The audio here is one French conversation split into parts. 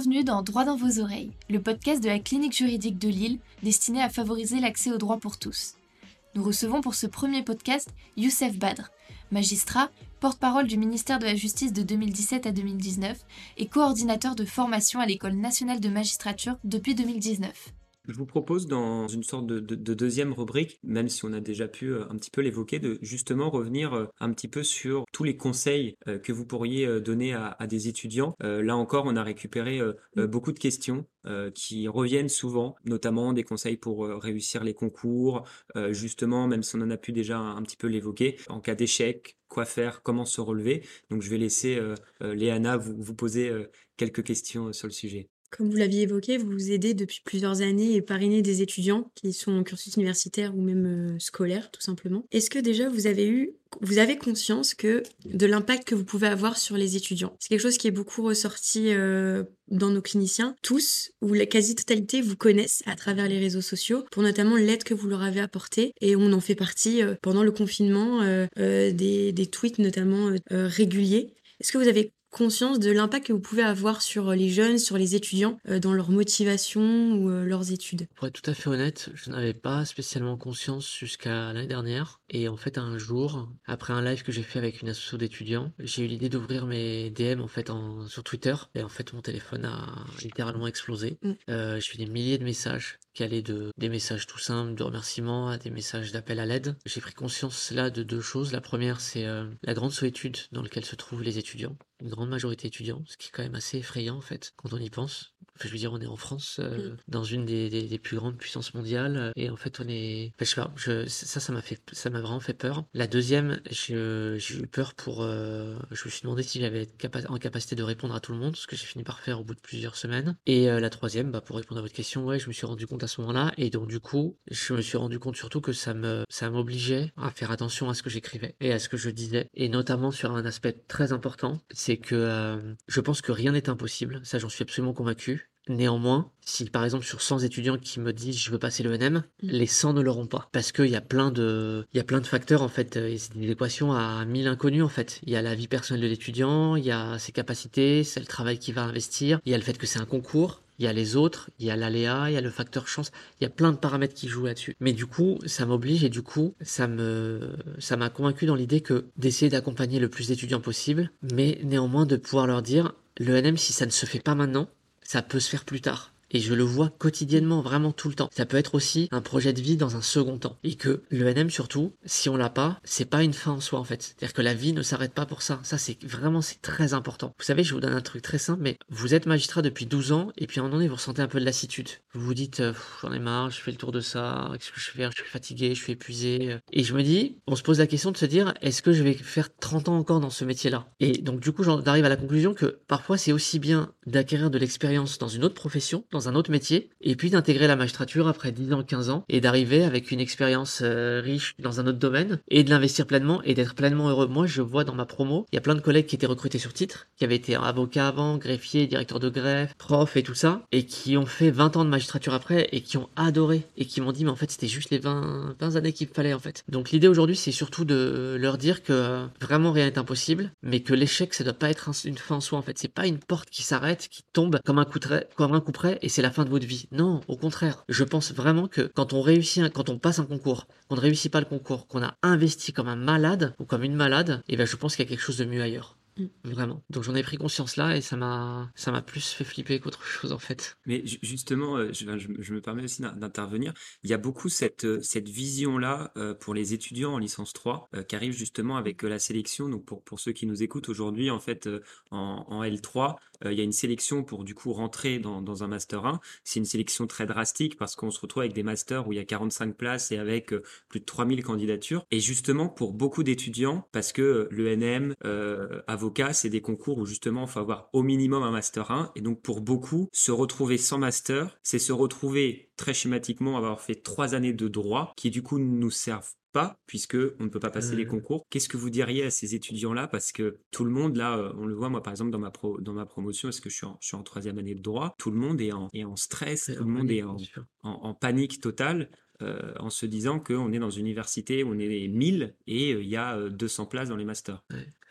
Bienvenue dans Droit dans vos oreilles, le podcast de la clinique juridique de Lille destiné à favoriser l'accès au droit pour tous. Nous recevons pour ce premier podcast Youssef Badr, magistrat, porte-parole du ministère de la Justice de 2017 à 2019 et coordinateur de formation à l'École nationale de magistrature depuis 2019. Je vous propose dans une sorte de, deuxième rubrique, même si on a déjà pu euh, un petit peu l'évoquer, de justement revenir euh, un petit peu sur tous les conseils euh, que vous pourriez donner à, des étudiants. là encore, on a récupéré beaucoup de questions qui reviennent souvent, notamment des conseils pour réussir les concours, justement, même si on en a pu déjà un, petit peu l'évoquer, en cas d'échec, quoi faire, comment se relever. Donc je vais laisser Léana vous poser quelques questions sur le sujet. Comme vous l'aviez évoqué, vous vous aidez depuis plusieurs années et parrainez des étudiants qui sont en cursus universitaire ou même euh, scolaire, tout simplement. Est-ce que déjà vous avez eu, vous avez conscience que de l'impact que vous pouvez avoir sur les étudiants? C'est quelque chose qui est beaucoup ressorti euh, dans nos cliniciens, tous ou la quasi-totalité vous connaissent à travers les réseaux sociaux pour notamment l'aide que vous leur avez apportée et on en fait partie euh, pendant le confinement des, des, tweets notamment réguliers. Est-ce que vous avez conscience de l'impact que vous pouvez avoir sur les jeunes, sur les étudiants, euh, dans leur motivation ou euh, leurs études Pour être tout à fait honnête, je n'avais pas spécialement conscience jusqu'à l'année dernière. Et en fait, un jour, après un live que j'ai fait avec une association d'étudiants, j'ai eu l'idée d'ouvrir mes DM en fait en, sur Twitter. Et en fait, mon téléphone a littéralement explosé. Mm. Euh, j'ai eu des milliers de messages qui allaient de des messages tout simples de remerciements à des messages d'appel à l'aide. J'ai pris conscience là de deux choses. La première, c'est la grande solitude dans laquelle se trouvent les étudiants une grande majorité étudiants, ce qui est quand même assez effrayant en fait quand on y pense. je veux dire, on est en France, euh, dans une des, des, plus grandes puissances mondiales, et en fait on est. Enfin, je sais pas, je, ça, ça m'a fait, ça m'a vraiment fait peur. La deuxième, j'ai eu peur pour. Euh, je me suis demandé si j'avais en capacité de répondre à tout le monde, ce que j'ai fini par faire au bout de plusieurs semaines. Et euh, la troisième, bah, pour répondre à votre question, ouais, je me suis rendu compte à ce moment-là, et donc du coup, je me suis rendu compte surtout que ça me, ça m'obligeait à faire attention à ce que j'écrivais et à ce que je disais, et notamment sur un aspect très important, c'est que euh, je pense que rien n'est impossible, ça j'en suis absolument convaincu. Néanmoins, si par exemple sur 100 étudiants qui me disent je veux passer l'ENM, mm. les 100 ne l'auront pas parce qu'il y a plein de il y a plein de facteurs en fait, euh, c'est une équation à 1000 inconnus en fait. Il y a la vie personnelle de l'étudiant, il y a ses capacités, c'est le travail qu'il va investir, il y a le fait que c'est un concours, il y a les autres, il y a l'aléa, il y a le facteur chance, il y a plein de paramètres qui jouent là-dessus. Mais du coup, ça m'oblige et du coup, ça me, ça m'a convaincu dans l'idée que d'essayer d'accompagner le plus d'étudiants possible, mais néanmoins de pouvoir leur dire, le NM, si ça ne se fait pas maintenant, ça peut se faire plus tard. Et je le vois quotidiennement, vraiment tout le temps. Ça peut être aussi un projet de vie dans un second temps. Et que le NM surtout, si on l'a pas, c'est pas une fin en soi en fait. C'est-à-dire que la vie ne s'arrête pas pour ça. Ça c'est vraiment c'est très important. Vous savez, je vous donne un truc très simple, mais vous êtes magistrat depuis 12 ans et puis à un moment donné vous ressentez un peu de lassitude. Vous vous dites euh, j'en ai marre, je fais le tour de ça, qu'est-ce que je fais Je suis fatigué, je suis épuisé. Et je me dis, on se pose la question de se dire est-ce que je vais faire 30 ans encore dans ce métier-là? Et donc du coup j'en arrive à la conclusion que parfois c'est aussi bien d'acquérir de l'expérience dans une autre profession, un autre métier, et puis d'intégrer la magistrature après 10 ans, 15 ans, et d'arriver avec une expérience euh, riche dans un autre domaine, et de l'investir pleinement, et d'être pleinement heureux. Moi, je vois dans ma promo, il y a plein de collègues qui étaient recrutés sur titre, qui avaient été avocat avant, greffier, directeur de greffe, prof et tout ça, et qui ont fait 20 ans de magistrature après, et qui ont adoré, et qui m'ont dit, mais en fait, c'était juste les 20, 20 années qu'il fallait, en fait. Donc l'idée aujourd'hui, c'est surtout de leur dire que vraiment rien n'est impossible, mais que l'échec, ça doit pas être une fin en soi, en fait. C'est pas une porte qui s'arrête, qui tombe comme un coup, de, comme un coup près, et c'est la fin de votre vie. Non, au contraire. Je pense vraiment que quand on réussit, quand on passe un concours, qu'on ne réussit pas le concours, qu'on a investi comme un malade ou comme une malade, et eh ben je pense qu'il y a quelque chose de mieux ailleurs. Mm. Vraiment. Donc j'en ai pris conscience là et ça m'a ça m'a plus fait flipper qu'autre chose en fait. Mais justement, euh, je, je, me permets aussi d'intervenir. Il y a beaucoup cette, euh, cette vision-là euh, pour les étudiants en licence 3 qui arrive justement avec la sélection. Donc pour, pour ceux qui nous écoutent aujourd'hui, en fait, en, en L3, il y a une sélection pour du coup rentrer dans, un Master 1. C'est une sélection très drastique parce qu'on se retrouve avec des masters où il y a 45 places et avec plus de 3000 candidatures. Et justement pour beaucoup d'étudiants, parce que l'ENM, euh, avocat, c'est des concours où justement il faut avoir au minimum un Master 1. Et donc pour beaucoup, se retrouver sans Master, c'est se retrouver très schématiquement avoir fait trois années de droit qui du coup nous servent pas puisque on ne peut pas passer les mmh. concours. Qu'est-ce que vous diriez à ces étudiants-là? Parce que tout le monde, là, euh, on le voit, moi par exemple dans ma, pro, dans ma promotion, parce que je suis, en, je suis en troisième année de droit, tout le monde est en, est en stress, tout le monde est en, en, panique totale. Euh, en se disant qu'on est dans une université où on est 1000 et euh, il y a 200 places dans les masters.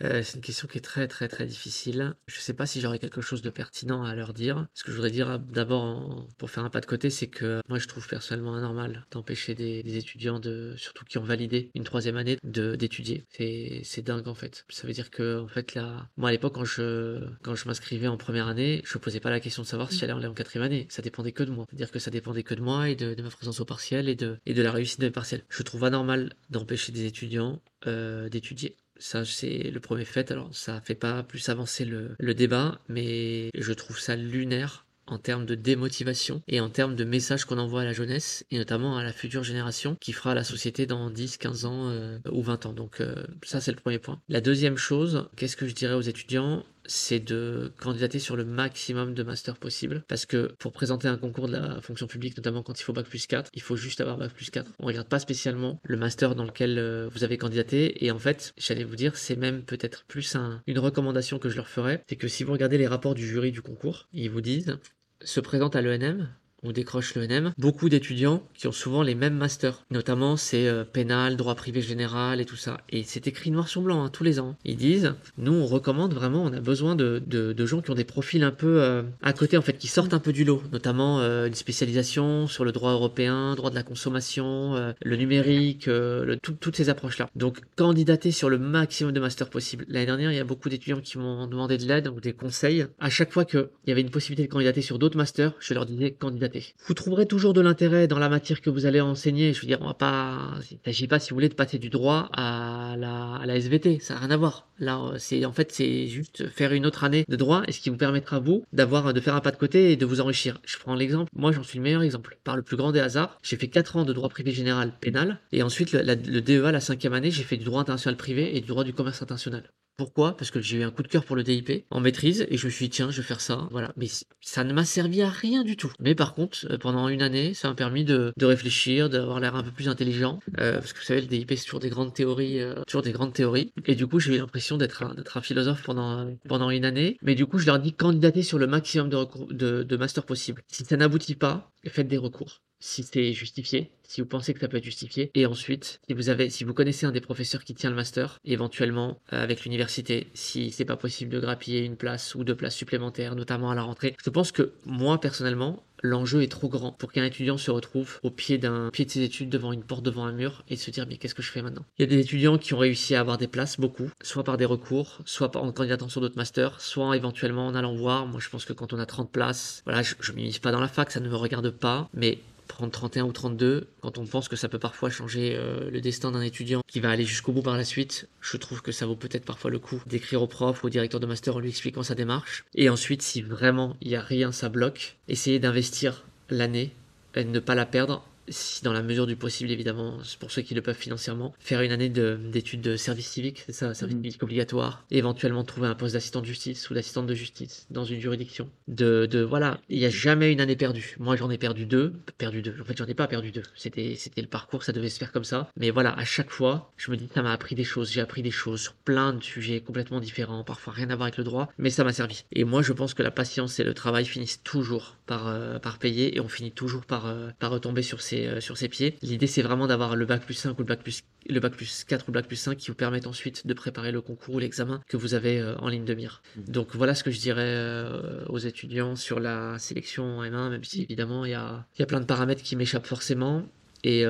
Euh, c'est une question qui est très très très difficile. Je ne sais pas si j'aurais quelque chose de pertinent à leur dire. Ce que je voudrais dire d'abord, pour faire un pas de côté, c'est que moi je trouve personnellement anormal d'empêcher des, étudiants, surtout qui ont validé une troisième année, d'étudier. C'est dingue en fait. Ça veut dire que en fait là, moi à l'époque quand je m'inscrivais en première année, je ne posais pas la question de savoir si j'allais aller en quatrième année. Ça dépendait que de moi. C'est-à-dire que ça dépendait que de moi et de, ma présence au partiel et de et de la réussite de mes partiels. Je trouve anormal d'empêcher des étudiants euh, d'étudier. Ça, c'est le premier fait. Alors, ça fait pas plus avancer le, le débat, mais je trouve ça lunaire en termes de démotivation et en termes de messages qu'on envoie à la jeunesse et notamment à la future génération qui fera la société dans 10, 15 ans euh, ou 20 ans. Donc euh, ça c'est le premier point. La deuxième chose, qu'est-ce que je dirais aux étudiants? C'est de candidater sur le maximum de masters possible. Parce que pour présenter un concours de la fonction publique, notamment quand il faut Bac plus 4, il faut juste avoir Bac plus 4. On regarde pas spécialement le master dans lequel euh, vous avez candidaté. Et en fait, j'allais vous dire, c'est même peut-être plus une recommandation que je leur ferais. C'est que si vous regardez les rapports du jury du concours, ils vous disent se présente à l'ENM on décroche l'ENM, beaucoup d'étudiants qui ont souvent les mêmes masters. Notamment, c'est euh, pénal, droit privé général et tout ça. Et c'est écrit noir sur blanc hein, tous les ans. Ils disent, nous, on recommande vraiment, on a besoin de, de, gens qui ont des profils un peu euh, à côté, en fait, qui sortent un peu du lot. Notamment euh, une spécialisation sur le droit européen, droit de la consommation, le numérique, le, toutes ces approches-là. Donc, candidater sur le maximum de masters possible. L'année dernière, il y a beaucoup d'étudiants qui m'ont demandé de l'aide ou des conseils. À chaque fois qu'il y avait une possibilité de candidater sur d'autres masters, je leur disais candidater vous trouverez toujours de l'intérêt dans la matière que vous allez enseigner. Je veux dire, on va pas, il s'agit pas, si vous voulez, de passer du droit à la, SVT. Ça n'a rien à voir. Là, c'est, en fait, c'est juste faire une autre année de droit et ce qui vous permettra, vous, d'avoir, de faire un pas de côté et de vous enrichir. Je prends l'exemple. Moi, j'en suis le meilleur exemple. Par le plus grand des hasards, j'ai fait 4 ans de droit privé général pénal et ensuite, le, le DEA, la cinquième année, j'ai fait du droit international privé et du droit du commerce international. Pourquoi? Parce que j'ai eu un coup de cœur pour le DIP en maîtrise et je me suis dit tiens je vais faire ça. Voilà. Mais ça ne m'a servi à rien du tout. Mais par contre euh, pendant une année ça m'a permis de, réfléchir, d'avoir l'air un peu plus intelligent. Euh, parce que vous savez le DIP c'est toujours des grandes théories, euh, toujours des grandes théories. Et du coup j'ai eu l'impression d'être un, un philosophe pendant, pendant une année. Mais du coup je leur dis candidater sur le maximum de, de, de master possible. Si ça n'aboutit pas, faites des recours si c'est justifié, si vous pensez que ça peut être justifié. Et ensuite, si vous avez, si vous connaissez un des professeurs qui tient le master, éventuellement euh, avec l'université, si c'est pas possible de grappiller une place ou deux places supplémentaires, notamment à la rentrée. Je pense que moi personnellement, l'enjeu est trop grand pour qu'un étudiant se retrouve au pied d'un pied de ses études devant une porte devant un mur et se dire mais qu'est-ce que je fais maintenant? Il y a des étudiants qui ont réussi à avoir des places beaucoup, soit par des recours, soit en candidatant sur d'autres masters, soit éventuellement en allant voir. Moi je pense que quand on a 30 places, voilà, je, je mise pas dans la fac, ça ne me regarde pas, mais prendre 31 ou 32, quand on pense que ça peut parfois changer euh, le destin d'un étudiant qui va aller jusqu'au bout par la suite, je trouve que ça vaut peut-être parfois le coup d'écrire au prof ou au directeur de master en lui expliquant sa démarche. Et ensuite, si vraiment il n'y a rien, ça bloque, essayer d'investir l'année et ne pas la perdre si dans la mesure du possible évidemment, pour ceux qui le peuvent financièrement, faire une année d'études de, service civique, c'est ça, service mhm. civique obligatoire, et éventuellement trouver un poste d'assistant de justice ou d'assistante de justice dans une juridiction. De, de voilà, il n'y a jamais une année perdue. Moi j'en ai perdu deux, perdu deux. En fait j'en ai pas perdu deux. C'était c'était le parcours, ça devait se faire comme ça. Mais voilà, à chaque fois, je me dis ça m'a appris des choses. J'ai appris des choses sur plein de sujets complètement différents, parfois rien à voir avec le droit, mais ça m'a servi. Et moi je pense que la patience et le travail finissent toujours par euh, par payer et on finit toujours par euh, par retomber sur ces euh, sur ses pieds. L'idée, c'est vraiment d'avoir le bac plus 5 ou le bac plus, le bac plus 4 ou le bac plus 5 qui vous permettent ensuite de préparer le concours ou l'examen que vous avez euh, en ligne de mire. Mmh. Donc voilà ce que je dirais euh, aux étudiants sur la sélection en M1, même si évidemment il y a, y a plein de paramètres qui m'échappent forcément. Et,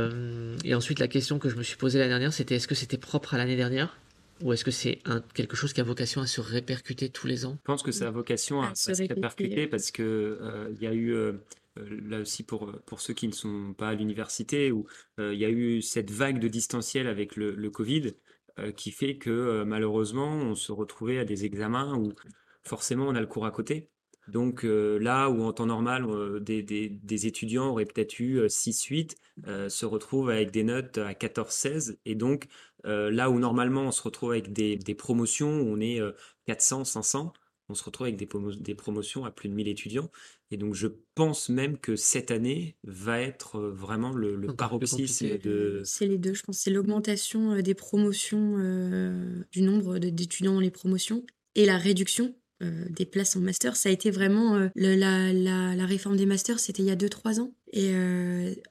et, ensuite, la question que je me suis posée l'année dernière, c'était est-ce que c'était propre à l'année dernière ou est-ce que c'est quelque chose qui a vocation à se répercuter tous les ans? Je pense que ça a vocation à, se, répercuter parce que il y a eu euh, là aussi pour, pour ceux qui ne sont pas à l'université, où euh, il y a eu cette vague de distanciel avec le, Covid, euh, qui fait que malheureusement, on se retrouvait à des examens où forcément on a le cours à côté. Donc là où en temps normal, des, des, étudiants auraient peut-être eu 6-8, se retrouvent avec des notes à 14-16. Et donc là où normalement on se retrouve avec des, des promotions où on est 400, 500, on se retrouve avec des, des, promotions à plus de 1000 étudiants. Et donc, je pense même que cette année va être euh, vraiment le, le paroxysme de. C'est les deux, je pense. C'est l'augmentation euh, des promotions, euh, du nombre d'étudiants dans les promotions et la réduction des places en master. Ça a été vraiment la, la, réforme des masters, c'était il y a 2-3 ans. Et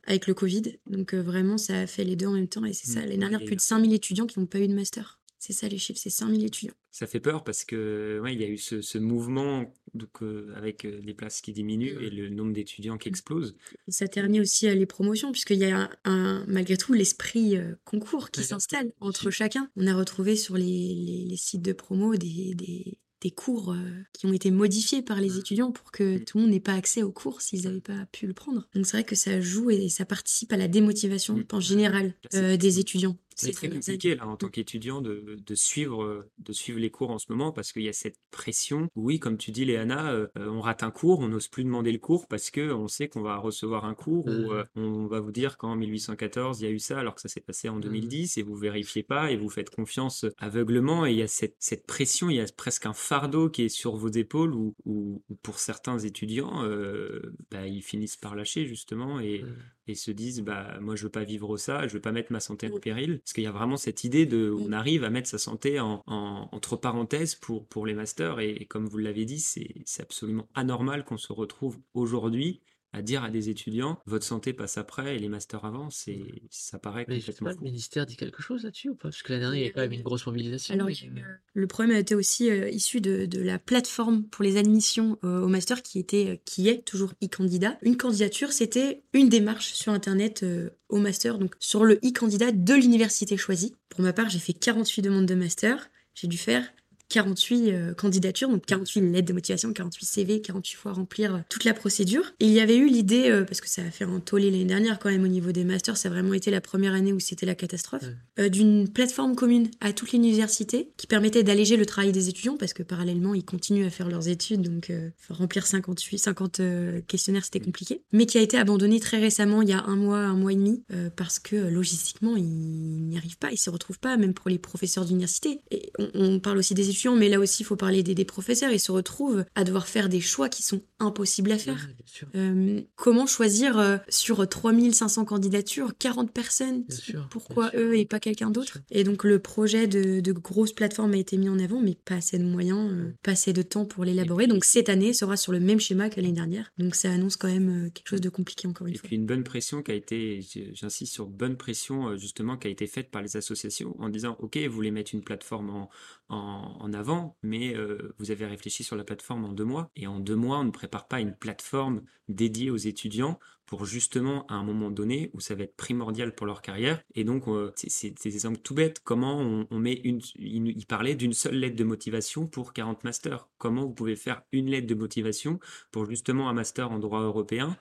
avec le Covid. Donc, vraiment, ça a fait les deux en même temps. Et c'est ça, mmh. l'année dernière, plus de 5000 étudiants qui n'ont pas eu de master. C'est ça les chiffres, c'est 5000 étudiants. Ça fait peur parce que ouais, il y a eu ce, ce mouvement donc, euh, avec euh, les places qui diminuent et le nombre d'étudiants qui explose. Et ça ternit aussi les promotions, puisqu'il y a un, un- malgré tout l'esprit euh, concours qui Ouais. s'installe entre chacun. On a retrouvé sur les, les- les sites de promo des, des, des cours euh, qui ont été modifiés par les étudiants pour que Mm. tout le monde n'ait pas accès aux cours s'ils n'avaient pas pu le prendre. Donc c'est vrai que ça joue et ça participe à la démotivation en général euh, des étudiants. C'est très compliqué là en tant qu'étudiant de, de suivre euh, de suivre les cours en ce moment parce qu'il y a cette pression. Oui, comme tu dis, Léana, euh, euh, on rate un cours, on n'ose plus demander le cours parce que on sait qu'on va recevoir un cours où euh, on va vous dire qu'en 1814 il y a eu ça alors que ça s'est passé en 2010 et vous vérifiez pas et vous faites confiance aveuglement et il y a cette, cette pression, il y a presque un fardeau qui est sur vos épaules où, où- où pour certains étudiants euh, bah, ils finissent par lâcher justement et, Mhm. Et se disent bah moi je veux pas vivre ça, je veux pas mettre ma santé en Oui. péril parce qu'il y a vraiment cette idée de on Mm. arrive à mettre sa santé en, en- entre parenthèses pour pour les masters et, et comme vous l'avez dit c'est c'est absolument anormal qu'on se retrouve aujourd'hui à dire à des étudiants votre santé passe après et les masters avant c'est ça paraît Mais complètement pas, le fou. ministère dit quelque chose là-dessus ou pas? Parce que l'année dernière, il y a quand même une grosse mobilisation. Alors, mais, euh, le problème a été aussi euh, issu de, de la plateforme pour les admissions euh, au master qui était, euh, qui est toujours e-candidat. Une candidature, c'était une démarche sur Internet euh, au master, donc sur le e-candidat de l'université choisie. Pour ma part, j'ai fait 48 demandes de master. J'ai dû faire 48 euh, candidatures, donc 48 lettres de motivation, 48 CV, 48 fois remplir euh, toute la procédure. Et il y avait eu l'idée, euh, parce que ça a fait un tollé l'année dernière quand même au niveau des masters, ça a vraiment été la première année où c'était la catastrophe, Ouais. d'une plateforme commune à toutes les universités qui permettait d'alléger le travail des étudiants, parce que parallèlement, ils continuent à faire leurs études, donc remplir 58, 50 euh, questionnaires, c'était compliqué. Mais qui a été abandonnée très récemment, il y a un mois, un mois et demi, parce que logistiquement, ils n'y arrivent pas, ils se retrouvent pas, même pour les professeurs d'université. Et on, on parle aussi des étudiants, mais là aussi, il faut parler des, des professeurs. Ils se retrouvent à devoir faire des choix qui sont impossibles à faire. Euh, comment choisir euh, sur 3500 candidatures 40 personnes? Bien sûr, Pourquoi eux et pas quelqu'un d'autre? Et donc le projet de, de grosse plateforme a été mis en avant, mais pas assez de moyens, euh, pas assez de temps pour l'élaborer. Donc cette année sera sur le même schéma que l'année dernière. Donc ça annonce quand même euh, quelque chose de compliqué encore une Et fois. puis une bonne pression qui a été, j'insiste sur bonne pression euh, justement qui a été faite par les associations en disant ok vous voulez mettre une plateforme en, en, avant mais euh, vous avez réfléchi sur la plateforme en deux mois. Et en deux mois on ne prépare pas une plateforme dédiée aux étudiants pour justement à un moment donné où ça va être primordial pour leur carrière. Et donc euh, c'est des exemples tout bêtes. Comment on, met une il parlait d'une seule lettre de motivation pour 40 masters. Comment vous pouvez faire une lettre de motivation pour justement un master en droit européen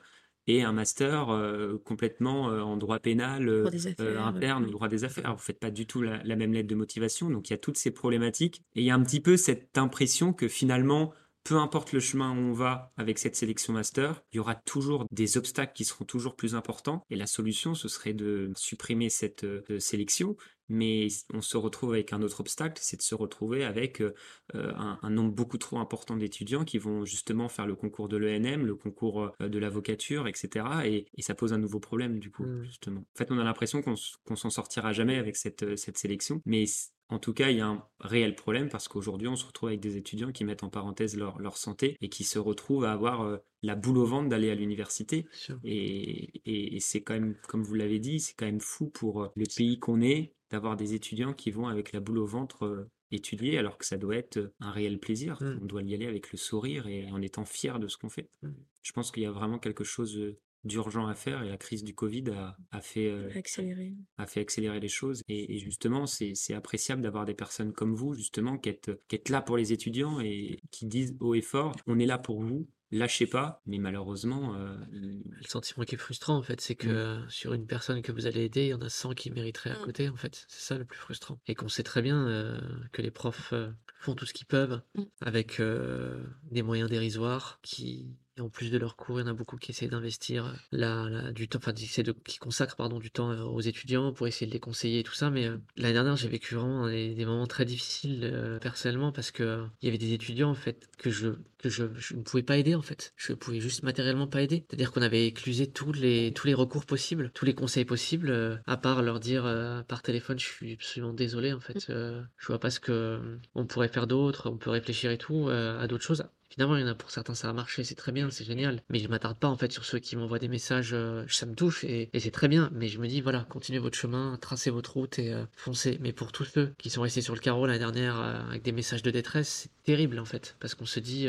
et un master euh, complètement euh, en droit pénal euh, interne ou droit des affaires. Vous faites pas du tout la, la même lettre de motivation, donc il y a toutes ces problématiques. Et il y a un petit peu cette impression que finalement, peu importe le chemin où on va avec cette sélection master, il y aura toujours des obstacles qui seront toujours plus importants. Et la solution, ce serait de supprimer cette sélection. Mais on se retrouve avec un autre obstacle, c'est de se retrouver avec euh, euh, un, un nombre beaucoup trop important d'étudiants qui vont justement faire le concours de l'ENM, le concours euh, de l'avocature, etc. Et, et ça pose un nouveau problème du coup, Mm. justement. En fait, on a l'impression qu'on qu'on s'en sortira jamais avec cette, cette sélection, mais en tout cas, il y a un réel problème parce qu'aujourd'hui, on se retrouve avec des étudiants qui mettent en parenthèse leur, leur santé et qui se retrouvent à avoir euh, la boule au ventre d'aller à l'université. Et, et- et c'est quand même, comme vous l'avez dit, c'est quand même fou pour le pays qu'on est d'avoir des étudiants qui vont avec la boule au ventre euh, étudier alors que ça doit être euh, un réel plaisir. Mm. On doit y aller avec le sourire et en étant fier de ce qu'on fait. Mm. Je pense qu'il y a vraiment quelque chose euh, d'urgent à faire et la crise du Covid a, a fait, euh, Accélérer. a fait accélérer les choses. Et, et justement, c'est c'est appréciable d'avoir des personnes comme vous, justement, qui êtes, qui êtes là pour les étudiants et qui disent haut et fort, on est là pour vous, lâchez pas. Mais malheureusement, euh, Le sentiment qui est frustrant, en fait, c'est que Mm. sur une personne que vous allez aider, il y en a 100 qui mériteraient à Mm. côté, en fait. C'est ça le plus frustrant. Et qu'on sait très bien euh, que les profs euh, font tout ce qu'ils peuvent Mm. avec euh, des moyens dérisoires qui. Et en plus de leurs cours, il y en a beaucoup qui essaient d'investir la, la- du temps, enfin, qui, de, qui consacrent pardon, du temps euh, aux étudiants pour essayer de les conseiller et tout ça. Mais euh, l'année dernière, j'ai vécu vraiment des, des moments très difficiles euh, personnellement parce que euh, il y avait des étudiants en fait que je que je, je ne pouvais pas aider en fait. Je pouvais juste matériellement pas aider. C'est-à-dire qu'on avait éclusé tous les tous les recours possibles, tous les conseils possibles, euh, à part leur dire euh, par téléphone, je suis absolument désolé en fait. euh, je vois pas ce que euh, on pourrait faire d'autre. On peut réfléchir et tout euh, à d'autres choses. Finalement, il y en a pour certains, ça a marché, c'est très bien, c'est génial. Mais je m'attarde pas en fait sur ceux qui m'envoient des messages, euh, ça me touche et, c'est très bien. Mais je me dis, voilà, continuez votre chemin, tracez votre route et euh, foncez. Mais pour tous ceux qui sont restés sur le carreau l'année dernière euh, avec des messages de détresse, c'est terrible en fait. Parce qu'on se dit,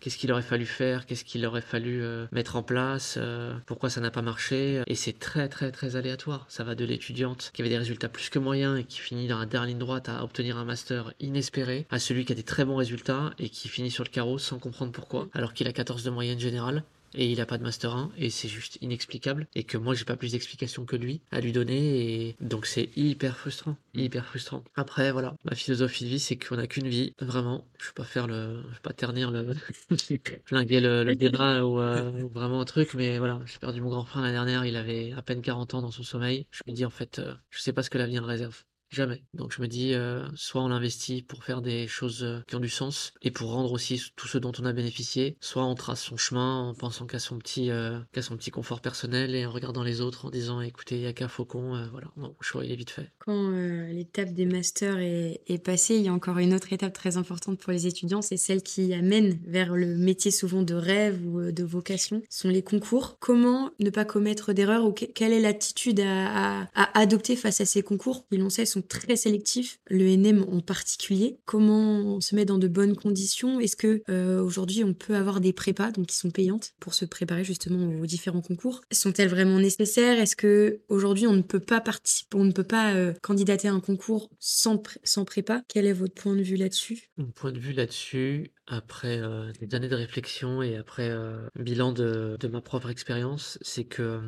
qu'est-ce qu'il aurait fallu faire, qu'est-ce qu'il aurait fallu mettre en place, pourquoi ça n'a pas marché. Et c'est très très très aléatoire. Ça va de l'étudiante qui avait des résultats plus que moyens et qui finit dans la dernière ligne droite à obtenir un master inespéré, à celui qui a des très bons résultats et qui finit sur le carreau sans comprendre pourquoi, alors qu'il a 14 de moyenne générale et il a pas de master 1 et c'est juste inexplicable et que moi j'ai pas plus d'explications que lui à lui donner et donc c'est hyper frustrant hyper frustrant. Après voilà ma philosophie de vie c'est qu'on a qu'une vie vraiment. Je vais pas faire le je vais pas ternir le flinguer le, le débat ou, euh, ou vraiment un truc mais voilà j'ai perdu mon grand frère l'année dernière il avait à peine 40 ans dans son sommeil. Je me dis en fait euh, je sais pas ce que l'avenir réserve Jamais. Donc je me dis, euh, soit on l'investit pour faire des choses euh, qui ont du sens et pour rendre aussi tout ce dont on a bénéficié, soit on trace son chemin en pensant qu'à son petit, euh, qu'à son petit confort personnel et en regardant les autres en disant, écoutez, il y a qu'un faucon, voilà, non, le choix il est vite fait. Quand l'étape des masters est, passée, il y a encore une autre étape très importante pour les étudiants, c'est celle qui amène vers le métier souvent de rêve ou de vocation, sont les concours. Comment ne pas commettre d'erreurs ou que- quelle est l'attitude à adopter face à ces concours? Qui, l'on sait, sont très sélectifs, le NM en particulier. Comment on se met dans de bonnes conditions? Est-ce que euh, aujourd'hui on peut avoir des prépas donc qui sont payantes pour se préparer justement aux différents concours? Sont-elles vraiment nécessaires? Est-ce que aujourd'hui on ne peut pas participer, on ne peut pas euh, candidater à un concours sans pré- sans prépa? Quel est votre point de vue là-dessus? Mon point de vue là-dessus, après euh, des années de réflexion et après bilan de, ma propre expérience, c'est que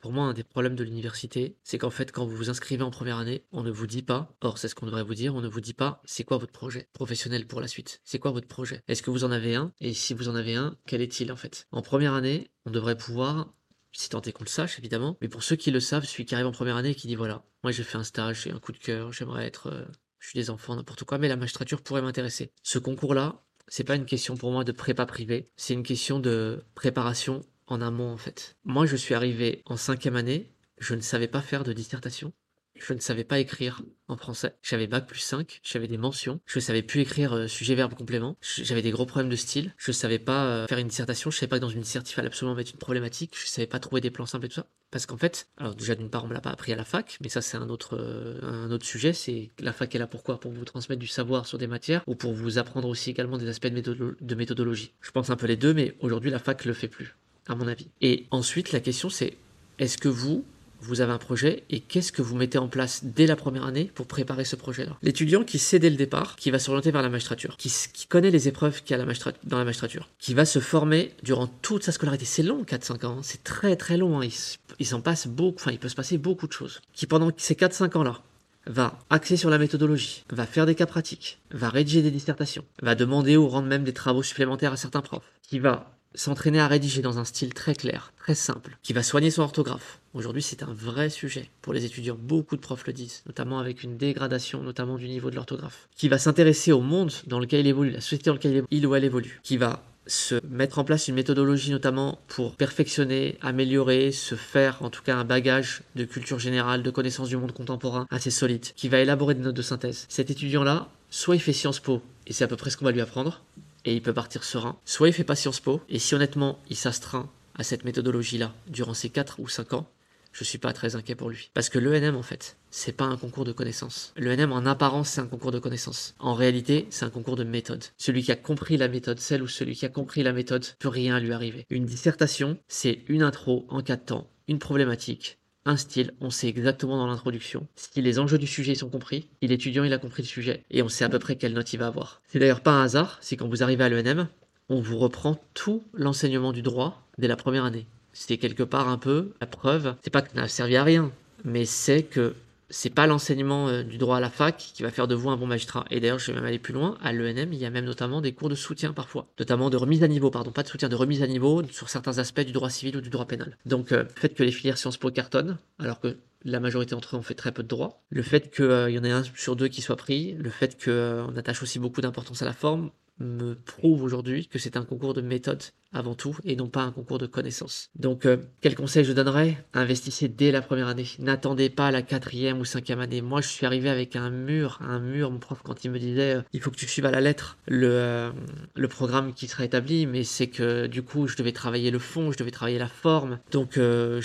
pour moi, un des problèmes de l'université, c'est qu'en fait, quand vous vous inscrivez en première année, on ne vous dit pas, or c'est ce qu'on devrait vous dire, on ne vous dit pas c'est quoi votre projet professionnel pour la suite? C'est quoi votre projet? Est-ce que vous en avez un? Et si vous en avez un, quel est-il en fait? En première année, on devrait pouvoir si tant est qu'on le sache évidemment, mais pour ceux qui le savent, celui qui arrive en première année et qui dit voilà, moi j'ai fait un stage, j'ai un coup de cœur, j'aimerais être, euh, je suis des enfants, n'importe quoi, mais la magistrature pourrait m'intéresser. Ce concours-là, c'est pas une question pour moi de prépa privée, c'est une question de préparation en amont en fait. Moi je suis arrivé en cinquième année, je ne savais pas faire de dissertation, je ne savais pas écrire en français. J'avais bac plus 5, j'avais des mentions, je savais plus écrire euh, sujet verbe complément, j'avais des gros problèmes de style, je savais pas euh, faire une dissertation, je savais pas que dans une dissert il fallait absolument mettre une problématique, je savais pas trouver des plans simples et tout ça. Parce qu'en fait, alors déjà d'une part on me l'a pas appris à la fac, mais ça c'est un autre euh, un autre sujet, c'est la fac est là pourquoi Pour vous transmettre du savoir sur des matières ou pour vous apprendre aussi également des aspects de, de méthodologie? Je pense un peu les deux, mais aujourd'hui la fac le fait plus, à mon avis. Et ensuite la question c'est est-ce que vous vous avez un projet et qu'est-ce que vous mettez en place dès la première année pour préparer ce projet-là? L'étudiant qui sait dès le départ, qui va s'orienter vers la magistrature, qui, connaît les épreuves qu'il y a dans la magistrature, qui va se former durant toute sa scolarité. C'est long, 4-5 ans, hein. c'est très très long. hein. Il, il s'en passe beaucoup, enfin il peut se passer beaucoup de choses. Qui pendant ces 4-5 ans-là va axer sur la méthodologie, va faire des cas pratiques, va rédiger des dissertations, va demander ou rendre même des travaux supplémentaires à certains profs, qui va s'entraîner à rédiger dans un style très clair, très simple, qui va soigner son orthographe. Aujourd'hui, c'est un vrai sujet pour les étudiants. Beaucoup de profs le disent, notamment avec une dégradation, notamment du niveau de l'orthographe. Qui va s'intéresser au monde dans lequel il évolue, la société dans laquelle il ou elle évolue. Qui va se mettre en place une méthodologie notamment pour perfectionner, améliorer, se faire en tout cas un bagage de culture générale, de connaissances du monde contemporain assez solide, qui va élaborer des notes de synthèse. Cet étudiant-là, soit il fait Sciences Po, et c'est à peu près ce qu'on va lui apprendre, et il peut partir serein. Soit il fait pas Sciences Po, et si honnêtement il s'astreint à cette méthodologie-là durant ces 4 ou 5 ans, je suis pas très inquiet pour lui. Parce que l'ENM, en fait, c'est pas un concours de connaissances. L'ENM, en apparence, c'est un concours de connaissances. En réalité, c'est un concours de méthode. Celui qui a compris la méthode, celle ou celui qui a compris la méthode, peut rien lui arriver. Une dissertation, c'est une intro en quatre temps, une problématique, un style, on sait exactement dans l'introduction si les enjeux du sujet sont compris, si l'étudiant il a compris le sujet, et on sait à peu près quelle note il va avoir. C'est d'ailleurs pas un hasard si quand vous arrivez à l'ENM, on vous reprend tout l'enseignement du droit dès la première année. C'est quelque part un peu la preuve, c'est pas que ça n'a servi à rien, mais c'est que c'est pas l'enseignement euh, du droit à la fac qui va faire de vous un bon magistrat. Et d'ailleurs, je vais même aller plus loin. À l'ENM, il y a même notamment des cours de soutien parfois. Notamment de remise à niveau, pardon, pas de soutien, de remise à niveau sur certains aspects du droit civil ou du droit pénal. Donc, euh, le fait que les filières Sciences Po cartonnent, alors que la majorité d'entre eux ont fait très peu de droit. Le fait qu'il y en ait un sur deux qui soit pris, le fait qu'on attache aussi beaucoup d'importance à la forme, me prouve aujourd'hui que c'est un concours de méthode avant tout et non pas un concours de connaissances. Donc, euh, quel conseil je donnerais? Investissez dès la première année. N'attendez pas la quatrième ou cinquième année. Moi, je suis arrivé avec un mur, un mur, mon prof, quand il me disait euh, il faut que tu suives à la lettre le, euh, le programme qui sera établi, mais c'est que du coup, je devais travailler le fond, je devais travailler la forme. Donc, il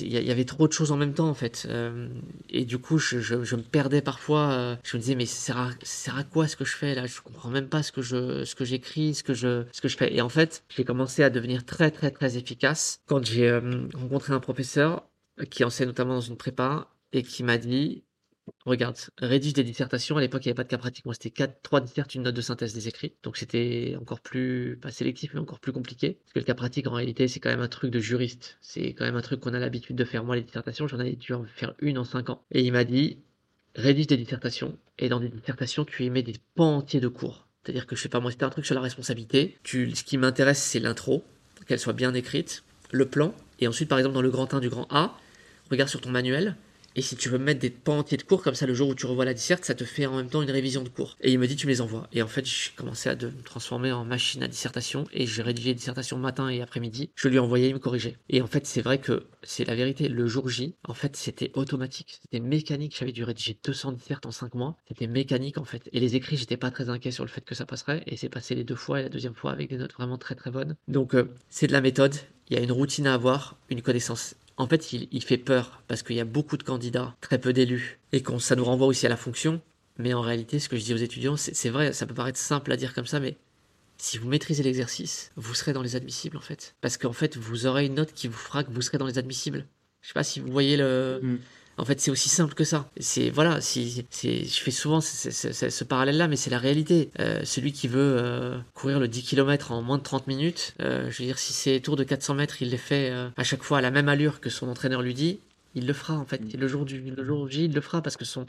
y, avait trop de choses en même temps, en fait. et du coup, je, me perdais parfois. je me disais mais c'est à, à quoi ce que je fais là? Je comprends même pas ce que je, ce j'écris, ce que je, ce que je fais. En fait, j'ai commencé à devenir très très très efficace quand j'ai euh, rencontré un professeur qui enseigne notamment dans une prépa et qui m'a dit Regarde, rédige des dissertations. À l'époque, il n'y avait pas de cas pratique. Moi, c'était 4, 3 dissertes, une note de synthèse des écrits. Donc, c'était encore plus, pas sélectif, mais encore plus compliqué. Parce que le cas pratique, en réalité, c'est quand même un truc de juriste. C'est quand même un truc qu'on a l'habitude de faire. Moi, les dissertations, j'en avais dû en faire une en 5 ans. Et il m'a dit, rédige des dissertations. Et dans des dissertations, tu y mets des pans entiers de cours. C'est-à-dire que je sais pas, moi, c'était un truc sur la responsabilité. Tu, ce qui m'intéresse, c'est l'intro, qu'elle soit bien écrite, le plan, et ensuite, par exemple, dans le grand 1 du grand A, regarde sur ton manuel, et si tu veux mettre des pans entiers de cours, comme ça, le jour où tu revois la disserte, ça te fait en même temps une révision de cours. Et il me dit, tu les envoies. Et en fait, j'ai commencé à me transformer en machine à dissertation, et j'ai rédigé les dissertations matin et après-midi. Je lui envoyais, il me corrigeait. Et en fait, c'est vrai que c'est la vérité. Le jour J, en fait, c'était automatique. C'était mécanique. J'avais dû rédiger 200 dissertes en 5 mois. C'était mécanique, en fait. Et les écrits, j'étais pas très inquiet sur le fait que ça passerait. Et c'est passé les deux fois, et la deuxième fois avec des notes vraiment très très bonnes. Donc, euh, c'est de la méthode. Il y a une routine à avoir, une connaissance en fait, il, fait peur parce qu'il y a beaucoup de candidats, très peu d'élus, et qu'on ça nous renvoie aussi à la fonction. Mais en réalité, ce que je dis aux étudiants, c'est vrai, ça peut paraître simple à dire comme ça, mais si vous maîtrisez l'exercice, vous serez dans les admissibles en fait. Parce qu'en fait, vous aurez une note qui vous fera que vous serez dans les admissibles. Je sais pas si vous voyez le. Mm. En fait, c'est aussi simple que ça. C'est voilà, si, je fais souvent ce parallèle-là, mais c'est la réalité. Euh, celui qui veut euh, courir le 10 km en moins de 30 minutes, euh, je veux dire, si c'est tours de 400 mètres, il les fait à chaque fois à la même allure que son entraîneur lui dit, il le fera en fait. Mm. Le jour du le jour J, il le fera parce que son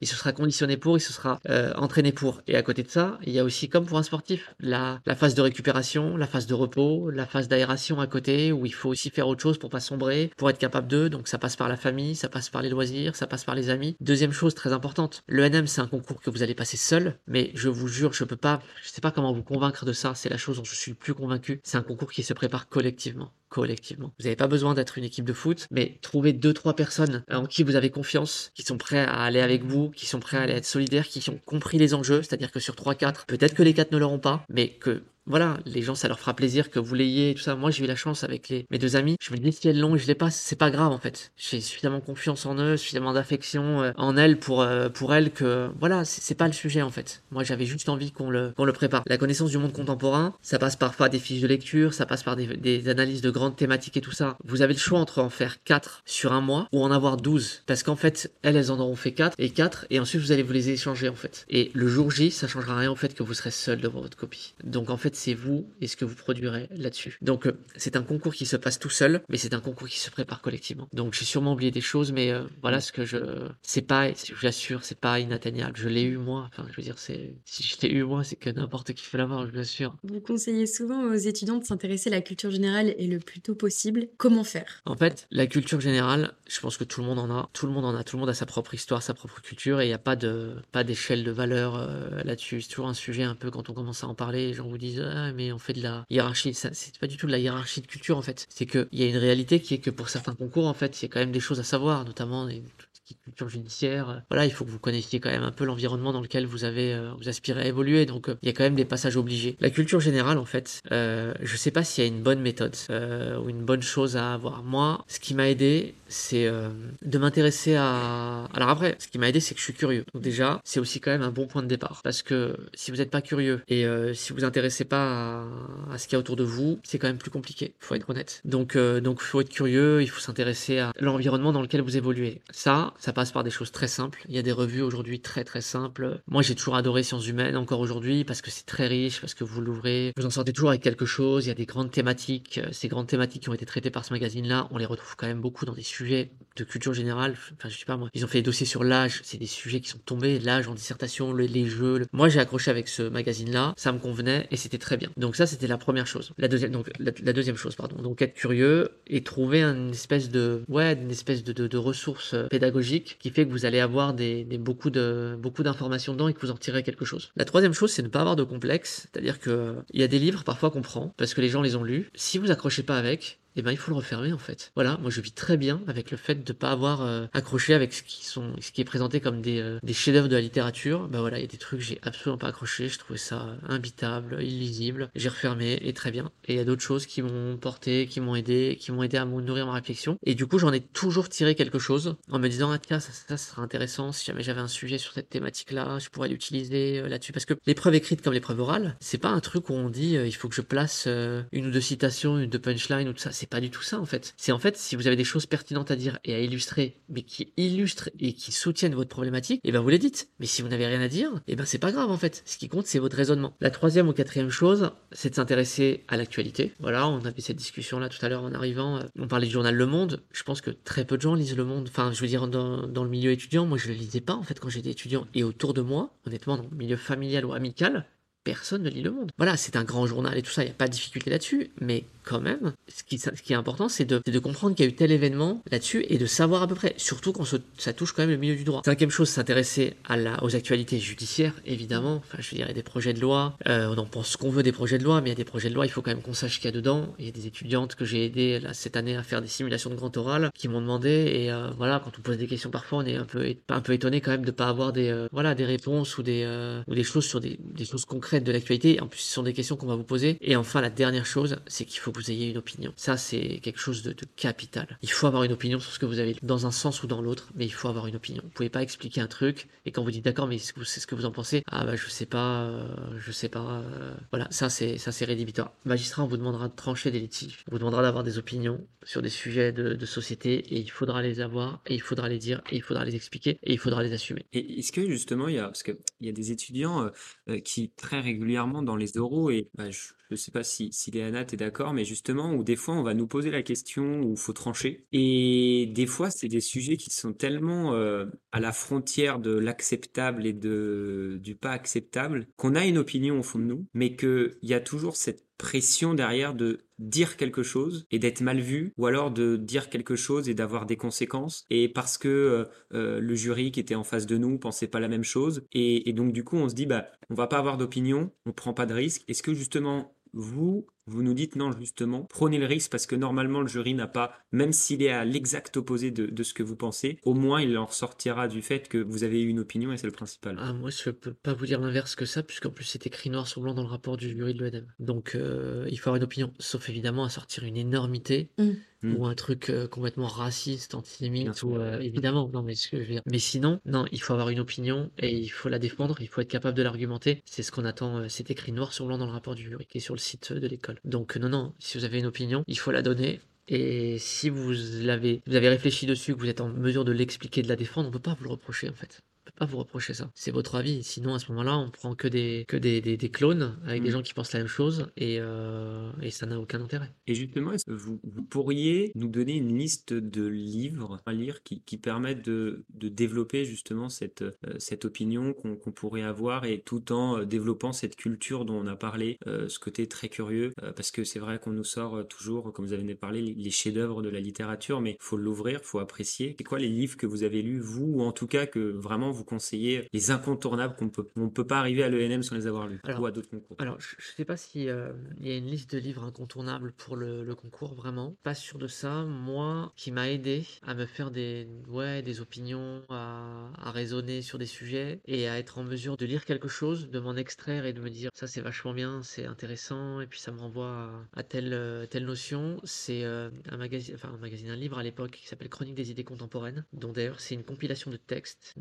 il se sera conditionné pour, il se sera euh, entraîné pour. Et à côté de ça, il y a aussi, comme pour un sportif, la, phase de récupération, la phase de repos, la phase d'aération à côté, où il faut aussi faire autre chose pour pas sombrer, pour être capable d'eux. Donc ça passe par la famille, ça passe par les loisirs, ça passe par les amis. Deuxième chose très importante, le NM c'est un concours que vous allez passer seul, mais je vous jure, je peux pas, je sais pas comment vous convaincre de ça. C'est la chose dont je suis le plus convaincu. C'est un concours qui se prépare collectivement collectivement. Vous n'avez pas besoin d'être une équipe de foot, mais trouvez deux trois personnes en qui vous avez confiance, qui sont prêts à aller avec vous, qui sont prêts à aller être solidaires, qui ont compris les enjeux, c'est-à-dire que sur 3-4, peut-être que les 4 ne l'auront pas, mais que voilà, les gens, ça leur fera plaisir que vous l'ayez et tout ça. Moi, j'ai eu la chance avec les, mes deux amis. Je me dis, si elles l'ont et je l'ai pas, c'est pas grave, en fait. J'ai suffisamment confiance en eux, suffisamment d'affection euh, en elles pour, euh, pour elles que, voilà, c'est pas le sujet, en fait. Moi, j'avais juste envie qu'on le, qu'on le prépare. La connaissance du monde contemporain, ça passe parfois des fiches de lecture, ça passe par des, analyses de grandes thématiques et tout ça. Vous avez le choix entre en faire 4 sur un mois ou en avoir 12. Parce qu'en fait, elles, elles en auront fait 4 et 4 et ensuite vous allez vous les échanger, en fait. Et le jour J, ça changera rien, en fait, que vous serez seul devant votre copie. Donc, en fait, c'est vous et que vous produirez là-dessus. Donc euh, c'est un concours qui se passe tout seul, mais c'est un concours qui se prépare collectivement. Donc j'ai sûrement oublié des choses, mais euh, voilà ce que je... C'est pas, je vous assure, c'est pas inatteignable. Je l'ai eu moi, enfin je veux dire, c'est si je l'ai eu moi, c'est que n'importe qui fait l'avoir, je vous assure. Vous conseillez souvent aux étudiants de s'intéresser à la culture générale et le plus tôt possible. Comment faire? En fait, la culture générale, je pense que tout le monde en a. Tout le monde en a. Tout le monde a sa propre histoire, sa propre culture, et il n'y a pas de pas d'échelle de valeur euh, là-dessus. C'est toujours un sujet un peu quand on commence à en parler, les gens vous disent ah mais on fait de la hiérarchie. C'est pas du tout de la hiérarchie de culture en fait. C'est qu'il y a une réalité qui est que pour certains concours en fait, il y a quand même des choses à savoir, notamment culture judiciaire. Voilà, il faut que vous connaissiez quand même un peu l'environnement dans lequel vous avez euh, vous aspirez à évoluer. Donc euh, il y a quand même des passages obligés. La culture générale, en fait, euh, je sais pas s'il y a une bonne méthode ou une bonne chose à avoir. Moi, ce qui m'a aidé, c'est de m'intéresser à. Alors après, ce qui m'a aidé, c'est que je suis curieux. Donc déjà, c'est aussi quand même un bon point de départ. Parce que si vous n'êtes pas curieux et si vous intéressez pas à, ce qu'il y a autour de vous, c'est quand même plus compliqué. Faut être honnête. Donc donc faut être curieux. Il faut s'intéresser à l'environnement dans lequel vous évoluez. Ça, ça passe par des choses très simples. Il y a des revues aujourd'hui très très simples. Moi, j'ai toujours adoré Sciences Humaines encore aujourd'hui parce que c'est très riche, parce que vous l'ouvrez, vous en sortez toujours avec quelque chose. Il y a des grandes thématiques. Ces grandes thématiques qui ont été traitées par ce magazine-là, on les retrouve quand même beaucoup dans des sujets de culture générale. Enfin, je sais pas moi. Ils ont fait des dossiers sur l'âge. C'est des sujets qui sont tombés. L'âge en dissertation, les, jeux. Moi, j'ai accroché avec ce magazine-là. Ça me convenait et c'était très bien. Donc ça, c'était la première chose. La deuxième, donc la, deuxième chose, pardon. Donc être curieux et trouver une espèce de, ouais, une espèce de, de, ressources pédagogiques qui fait que vous allez avoir des, beaucoup de, beaucoup d'informations dedans et que vous en tirez quelque chose. La troisième chose, c'est ne pas avoir de complexe. C'est-à-dire que il y a des livres parfois qu'on prend parce que les gens les ont lus. Si vous accrochez pas avec, eh ben il faut le refermer en fait. Voilà, moi je vis très bien avec le fait de pas avoir euh, accroché avec ce qui sont ce qui est présenté comme des, euh, des chefs-d'œuvre de la littérature. Bah voilà, il y a des trucs que j'ai absolument pas accroché, je trouvais ça imbitable, illisible. J'ai refermé et très bien. Et il y a d'autres choses qui m'ont porté, qui m'ont aidé, qui m'ont aidé à nourrir ma réflexion. Et du coup, j'en ai toujours tiré quelque chose en me disant ah tiens ça, ça, sera intéressant si jamais j'avais un sujet sur cette thématique-là, je pourrais l'utiliser euh, là-dessus parce que l'épreuve écrite comme l'épreuve orale, c'est pas un truc où on dit il faut que je place une ou deux citations, une ou deux punchlines ou tout ça, c'est pas du tout ça en fait. C'est en fait, si vous avez des choses pertinentes à dire et à illustrer, mais qui illustrent et qui soutiennent votre problématique, et eh ben vous les dites. Mais si vous n'avez rien à dire, et eh ben c'est pas grave en fait. Ce qui compte, c'est votre raisonnement. La troisième ou quatrième chose, c'est de s'intéresser à l'actualité. Voilà, on avait cette discussion là tout à l'heure en arrivant. Euh, on parlait du journal Le Monde. Je pense que très peu de gens lisent Le Monde. Enfin, je veux dire, dans, dans le milieu étudiant, moi je le lisais pas en fait quand j'étais étudiant. Et autour de moi, honnêtement, dans le milieu familial ou amical, personne ne lit Le Monde. Voilà, c'est un grand journal et tout ça, il n'y a pas de difficulté là-dessus, mais quand même, ce qui, est important, c'est de, comprendre qu'il y a eu tel événement là-dessus et de savoir à peu près, surtout quand ça touche quand même le milieu du droit. Cinquième chose, s'intéresser aux actualités judiciaires, évidemment. Enfin, je a des projets de loi, euh, on en pense qu'on veut des projets de loi, mais il y a des projets de loi, il faut quand même qu'on sache qu'il y a dedans. Il y a des étudiantes que j'ai aidées cette année à faire des simulations de grand oral qui m'ont demandé, et euh, voilà, quand on pose des questions parfois, on est un peu, un peu étonné quand même de pas avoir des, euh, voilà, des réponses ou des, ou des choses sur des, des choses concrètes de l'actualité. En plus, ce sont des questions qu'on va vous poser. Et enfin, la dernière chose, c'est qu'il faut que vous ayez une opinion. Ça, c'est quelque chose de, capital. Il faut avoir une opinion sur ce que vous avez dans un sens ou dans l'autre, mais il faut avoir une opinion. Vous pouvez pas expliquer un truc et quand vous dites d'accord, mais c'est ce que vous en pensez Ah bah je sais pas, euh, je sais pas. Euh, voilà, ça c'est ça c'est rédhibitoire. Magistrat, on vous demandera de trancher des litiges, on vous demandera d'avoir des opinions sur des sujets de, société et il faudra les avoir et il faudra les dire et il faudra les expliquer et il faudra les assumer. Et est-ce que justement il y a parce que il y a des étudiants euh, qui très régulièrement dans les euros et bah, je, je sais pas si, si Léana est d'accord, mais justement, où des fois on va nous poser la question où il faut trancher. Et des fois, c'est des sujets qui sont tellement euh, à la frontière de l'acceptable et de, du pas acceptable qu'on a une opinion au fond de nous, mais qu'il y a toujours cette pression derrière de dire quelque chose et d'être mal vu ou alors de dire quelque chose et d'avoir des conséquences. Et parce que euh, euh, le jury qui était en face de nous pensait pas la même chose. Et, et donc du coup on se dit bah on va pas avoir d'opinion on prend pas de risque. Est-ce que justement vous, vous nous dites non, justement, prenez le risque parce que normalement le jury n'a pas, même s'il est à l'exact opposé de, ce que vous pensez, au moins il en sortira du fait que vous avez eu une opinion et c'est le principal. Ah, moi je peux pas vous dire l'inverse que ça, puisqu'en plus c'est écrit noir sur blanc dans le rapport du jury de l'EDM. Donc euh, il faut avoir une opinion, sauf évidemment à sortir une énormité. Mm. Mm. ou un truc euh, complètement raciste, antisémite, ou euh, évidemment, non, mais ce que je veux dire. Mais sinon, non, il faut avoir une opinion et il faut la défendre, il faut être capable de l'argumenter. C'est ce qu'on attend, euh, c'est écrit noir sur blanc dans le rapport du jury qui est sur le site de l'école. Donc, non, non, si vous avez une opinion, il faut la donner. Et si vous l'avez, vous avez réfléchi dessus, que vous êtes en mesure de l'expliquer, de la défendre, on peut pas vous le reprocher en fait peut pas vous reprocher ça. C'est votre avis. Sinon, à ce moment-là, on prend que des, que des, des, clones avec des mm. gens qui pensent la même chose et, euh, et ça n'a aucun intérêt. Et justement, vous, vous, pourriez nous donner une liste de livres à lire qui, qui permettent de, de développer justement cette, euh, cette opinion qu'on pourrait avoir et tout en euh, développant cette culture dont on a parlé, ce côté très curieux, parce que c'est vrai qu'on nous sort toujours, comme vous avez parlé, les chefs-d'œuvre de la littérature, mais faut l'ouvrir, faut apprécier. C'est quoi les livres que vous avez lus, vous, ou en tout cas que vraiment vous conseillez les incontournables qu'on peut, on peut pas arriver à l'ENM sans les avoir lus ou à d'autres concours Alors, je, ne sais pas si euh, y a une liste de livres incontournables pour le, concours, vraiment. Pas sûr de ça. Moi, qui m'a aidé à me faire des, ouais, des opinions, à, à raisonner sur des sujets et à être en mesure de lire quelque chose, de m'en extraire et de me dire ça c'est vachement bien, c'est intéressant et puis ça me renvoie à, telle, euh, telle notion. C'est euh, un magazine, enfin un magazine, un livre à l'époque qui s'appelle Chronique des idées contemporaines, dont d'ailleurs c'est une compilation de textes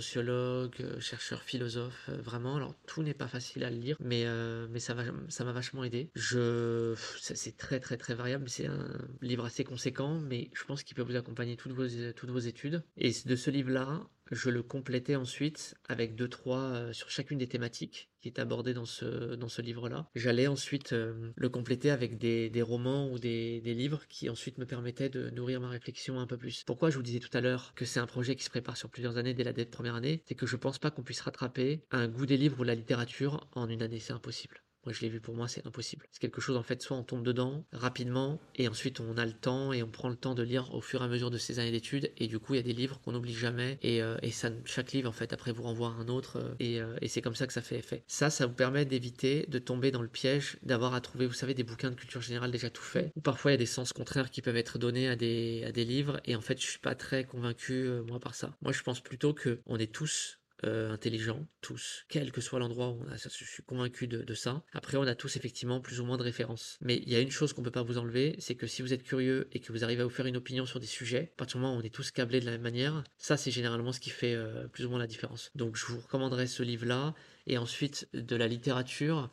sociologue, euh, chercheur, philosophe, euh, vraiment. Alors tout n'est pas facile à lire, mais, euh, mais ça ça m'a vachement aidé. Je, c'est très très très variable. C'est un livre assez conséquent, mais je pense qu'il peut vous accompagner toutes vos, toutes vos études. Et de ce livre-là, je le complétais ensuite avec deux trois euh, sur chacune des thématiques qui est abordée dans ce, dans ce livre-là. J'allais ensuite euh, le compléter avec des, des romans ou des, des livres qui ensuite me permettaient de nourrir ma réflexion un peu plus. Pourquoi je vous disais tout à l'heure que c'est un projet qui se prépare sur plusieurs années dès la dès la première année, c'est que je pense pas qu'on puisse rattraper un goût des livres ou de la littérature en une année, c'est impossible. Moi, je l'ai vu pour moi, c'est impossible. C'est quelque chose, en fait, soit on tombe dedans rapidement, et ensuite on a le temps, et on prend le temps de lire au fur et à mesure de ces années d'études, et du coup, il y a des livres qu'on n'oublie jamais, et, euh, et, ça, chaque livre, en fait, après vous renvoie à un autre, euh, et, euh, et c'est comme ça que ça fait effet. Ça, ça vous permet d'éviter de tomber dans le piège d'avoir à trouver, vous savez, des bouquins de culture générale déjà tout faits, ou parfois il y a des sens contraires qui peuvent être donnés à des, à des livres, et en fait, je suis pas très convaincu, moi, par ça. Moi, je pense plutôt que on est tous euh, intelligents, tous, quel que soit l'endroit où on a, je suis convaincu de, de, ça. Après, on a tous effectivement plus ou moins de références. Mais il y a une chose qu'on peut pas vous enlever, c'est que si vous êtes curieux et que vous arrivez à vous faire une opinion sur des sujets, à partir du moment où on est tous câblés de la même manière, ça c'est généralement ce qui fait euh, plus ou moins la différence. Donc je vous recommanderais ce livre-là. Et ensuite, de la littérature,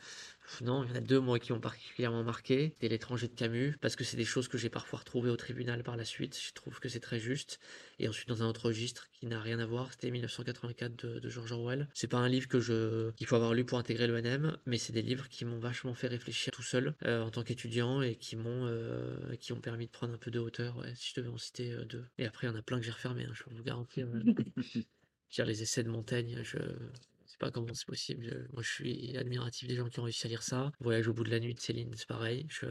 non, il y en a deux, moi, qui m'ont particulièrement marqué. C'est L'étranger de Camus, parce que c'est des choses que j'ai parfois retrouvées au tribunal par la suite. Je trouve que c'est très juste. Et ensuite, dans un autre registre qui n'a rien à voir, c'était 1984 de, de, George Orwell. C'est pas un livre que je, qu'il faut avoir lu pour intégrer l'ENM, mais c'est des livres qui m'ont vachement fait réfléchir tout seul, euh, en tant qu'étudiant, et qui m'ont, euh, qui ont permis de prendre un peu de hauteur, ouais, si je devais en citer euh, deux. Et après, il y en a plein que j'ai refermés, hein, je peux vous garantir. Les essais de Montaigne, je, pas comment c'est possible. Moi, je suis admiratif des gens qui ont réussi à lire ça. Voyage au bout de la nuit de Céline, c'est pareil. Je,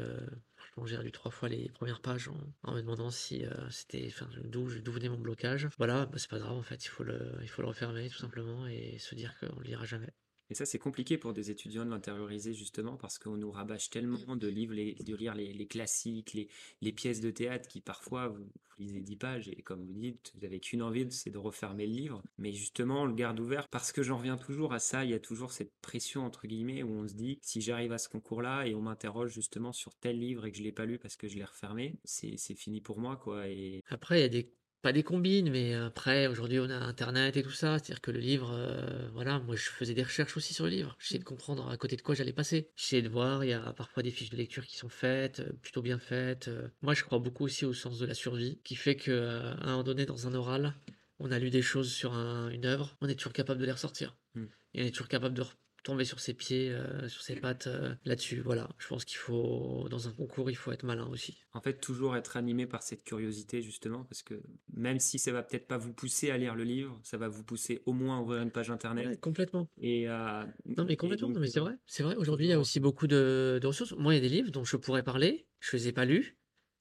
franchement, j'ai lu trois fois les premières pages en, en me demandant si euh, c'était, enfin, d'où, d'où venait mon blocage. Voilà, bah, c'est pas grave en fait. Il faut le, il faut le refermer tout simplement et se dire qu'on le lira jamais. Et ça, c'est compliqué pour des étudiants de l'intérioriser justement parce qu'on nous rabâche tellement de livres, les, de lire les, les classiques, les, les, pièces de théâtre qui parfois, vous, vous lisez 10 pages et comme vous dites, vous n'avez qu'une envie, c'est de refermer le livre. Mais justement, on le garde ouvert parce que j'en reviens toujours à ça, il y a toujours cette pression entre guillemets où on se dit, si j'arrive à ce concours-là et on m'interroge justement sur tel livre et que je l'ai pas lu parce que je l'ai refermé, c'est fini pour moi. quoi. Et... Après, il y a des pas des combines, mais après, aujourd'hui, on a Internet et tout ça. C'est-à-dire que le livre, euh, voilà, moi, je faisais des recherches aussi sur le livre. J'essayais de comprendre à côté de quoi j'allais passer. J'essayais de voir, il y a parfois des fiches de lecture qui sont faites, plutôt bien faites. Moi, je crois beaucoup aussi au sens de la survie, qui fait qu'à un moment donné, dans un oral, on a lu des choses sur un, une œuvre, on est toujours capable de les ressortir. Mmh. Et on est toujours capable de tomber sur ses pieds, euh, sur ses pattes euh, là-dessus. Voilà, je pense qu'il faut, dans un concours, il faut être malin aussi. En fait, toujours être animé par cette curiosité, justement, parce que même si ça va peut-être pas vous pousser à lire le livre, ça va vous pousser au moins à ouvrir une page internet. Ouais, complètement. Et euh, Non, mais complètement, donc, non, mais c'est vrai. C'est vrai, aujourd'hui, il y a aussi beaucoup de, de, ressources. Moi, il y a des livres dont je pourrais parler, je les ai pas lus,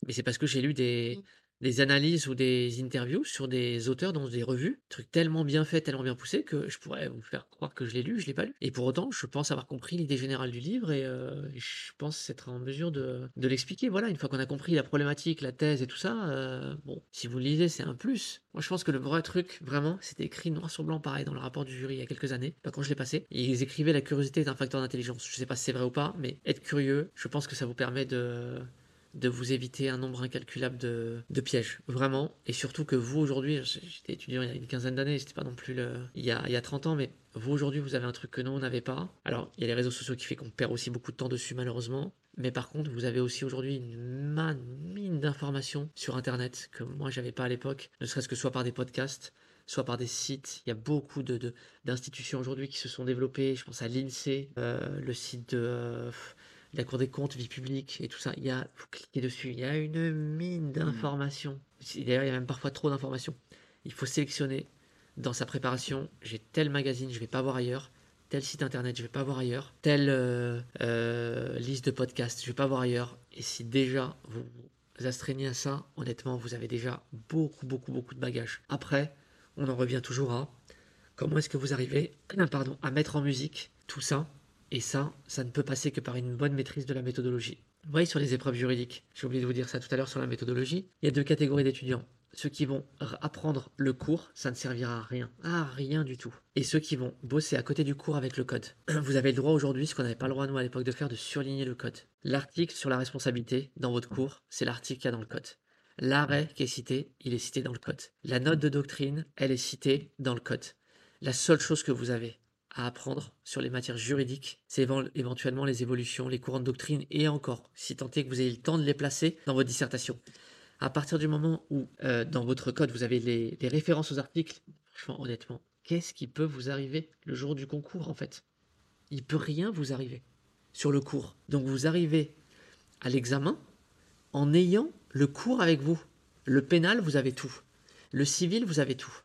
mais c'est parce que j'ai lu des, des analyses ou des interviews sur des auteurs dans des revues, trucs tellement bien faits, tellement bien poussés que je pourrais vous faire croire que je l'ai lu, je l'ai pas lu. Et pour autant, je pense avoir compris l'idée générale du livre et euh, je pense être en mesure de, de l'expliquer. Voilà, une fois qu'on a compris la problématique, la thèse et tout ça, euh, bon, si vous le lisez, c'est un plus. Moi, je pense que le vrai truc, vraiment, c'était écrit noir sur blanc, pareil, dans le rapport du jury il y a quelques années, quand je l'ai passé. Ils écrivaient la curiosité est un facteur d'intelligence. Je sais pas si c'est vrai ou pas, mais être curieux, je pense que ça vous permet de de vous éviter un nombre incalculable de, pièges, vraiment. Et surtout que vous, aujourd'hui, j'étais étudiant il y a une quinzaine d'années, c'était pas non plus le, il, y a, il y a 30 ans, mais vous, aujourd'hui, vous avez un truc que nous, on n'avait pas. Alors, il y a les réseaux sociaux qui fait qu'on perd aussi beaucoup de temps dessus, malheureusement. Mais par contre, vous avez aussi aujourd'hui une mine d'informations sur Internet que moi, j'avais pas à l'époque, ne serait-ce que soit par des podcasts, soit par des sites. Il y a beaucoup d'institutions aujourd'hui qui se sont développées. Je pense à l'INSEE, euh, le site de... Euh, la Cour des comptes, vie publique et tout ça. Il y a, faut cliquer dessus. Il y a une mine d'informations. D'ailleurs, il y a même parfois trop d'informations. Il faut sélectionner dans sa préparation. J'ai tel magazine, je vais pas voir ailleurs. Tel site internet, je vais pas voir ailleurs. Telle euh, euh, liste de podcasts, je vais pas voir ailleurs. Et si déjà vous vous astreignez à ça, honnêtement, vous avez déjà beaucoup, beaucoup, beaucoup de bagages. Après, on en revient toujours à comment est-ce que vous arrivez, pardon, à mettre en musique tout ça et ça, ça ne peut passer que par une bonne maîtrise de la méthodologie. Vous voyez sur les épreuves juridiques, j'ai oublié de vous dire ça tout à l'heure sur la méthodologie, il y a deux catégories d'étudiants. Ceux qui vont apprendre le cours, ça ne servira à rien, à rien du tout. Et ceux qui vont bosser à côté du cours avec le code. Vous avez le droit aujourd'hui, ce qu'on n'avait pas le droit nous à l'époque de faire, de surligner le code. L'article sur la responsabilité dans votre cours, c'est l'article qu'il y a dans le code. L'arrêt qui est cité, il est cité dans le code. La note de doctrine, elle est citée dans le code. La seule chose que vous avez, à apprendre sur les matières juridiques, c'est éventuellement les évolutions, les courants de doctrine et encore, si tant est que vous ayez le temps de les placer dans votre dissertation. À partir du moment où, euh, dans votre code, vous avez les, les, références aux articles, franchement, honnêtement, qu'est-ce qui peut vous arriver le jour du concours, en fait? Il peut rien vous arriver sur le cours. Donc vous arrivez à l'examen en ayant le cours avec vous. Le pénal, vous avez tout. Le civil, vous avez tout.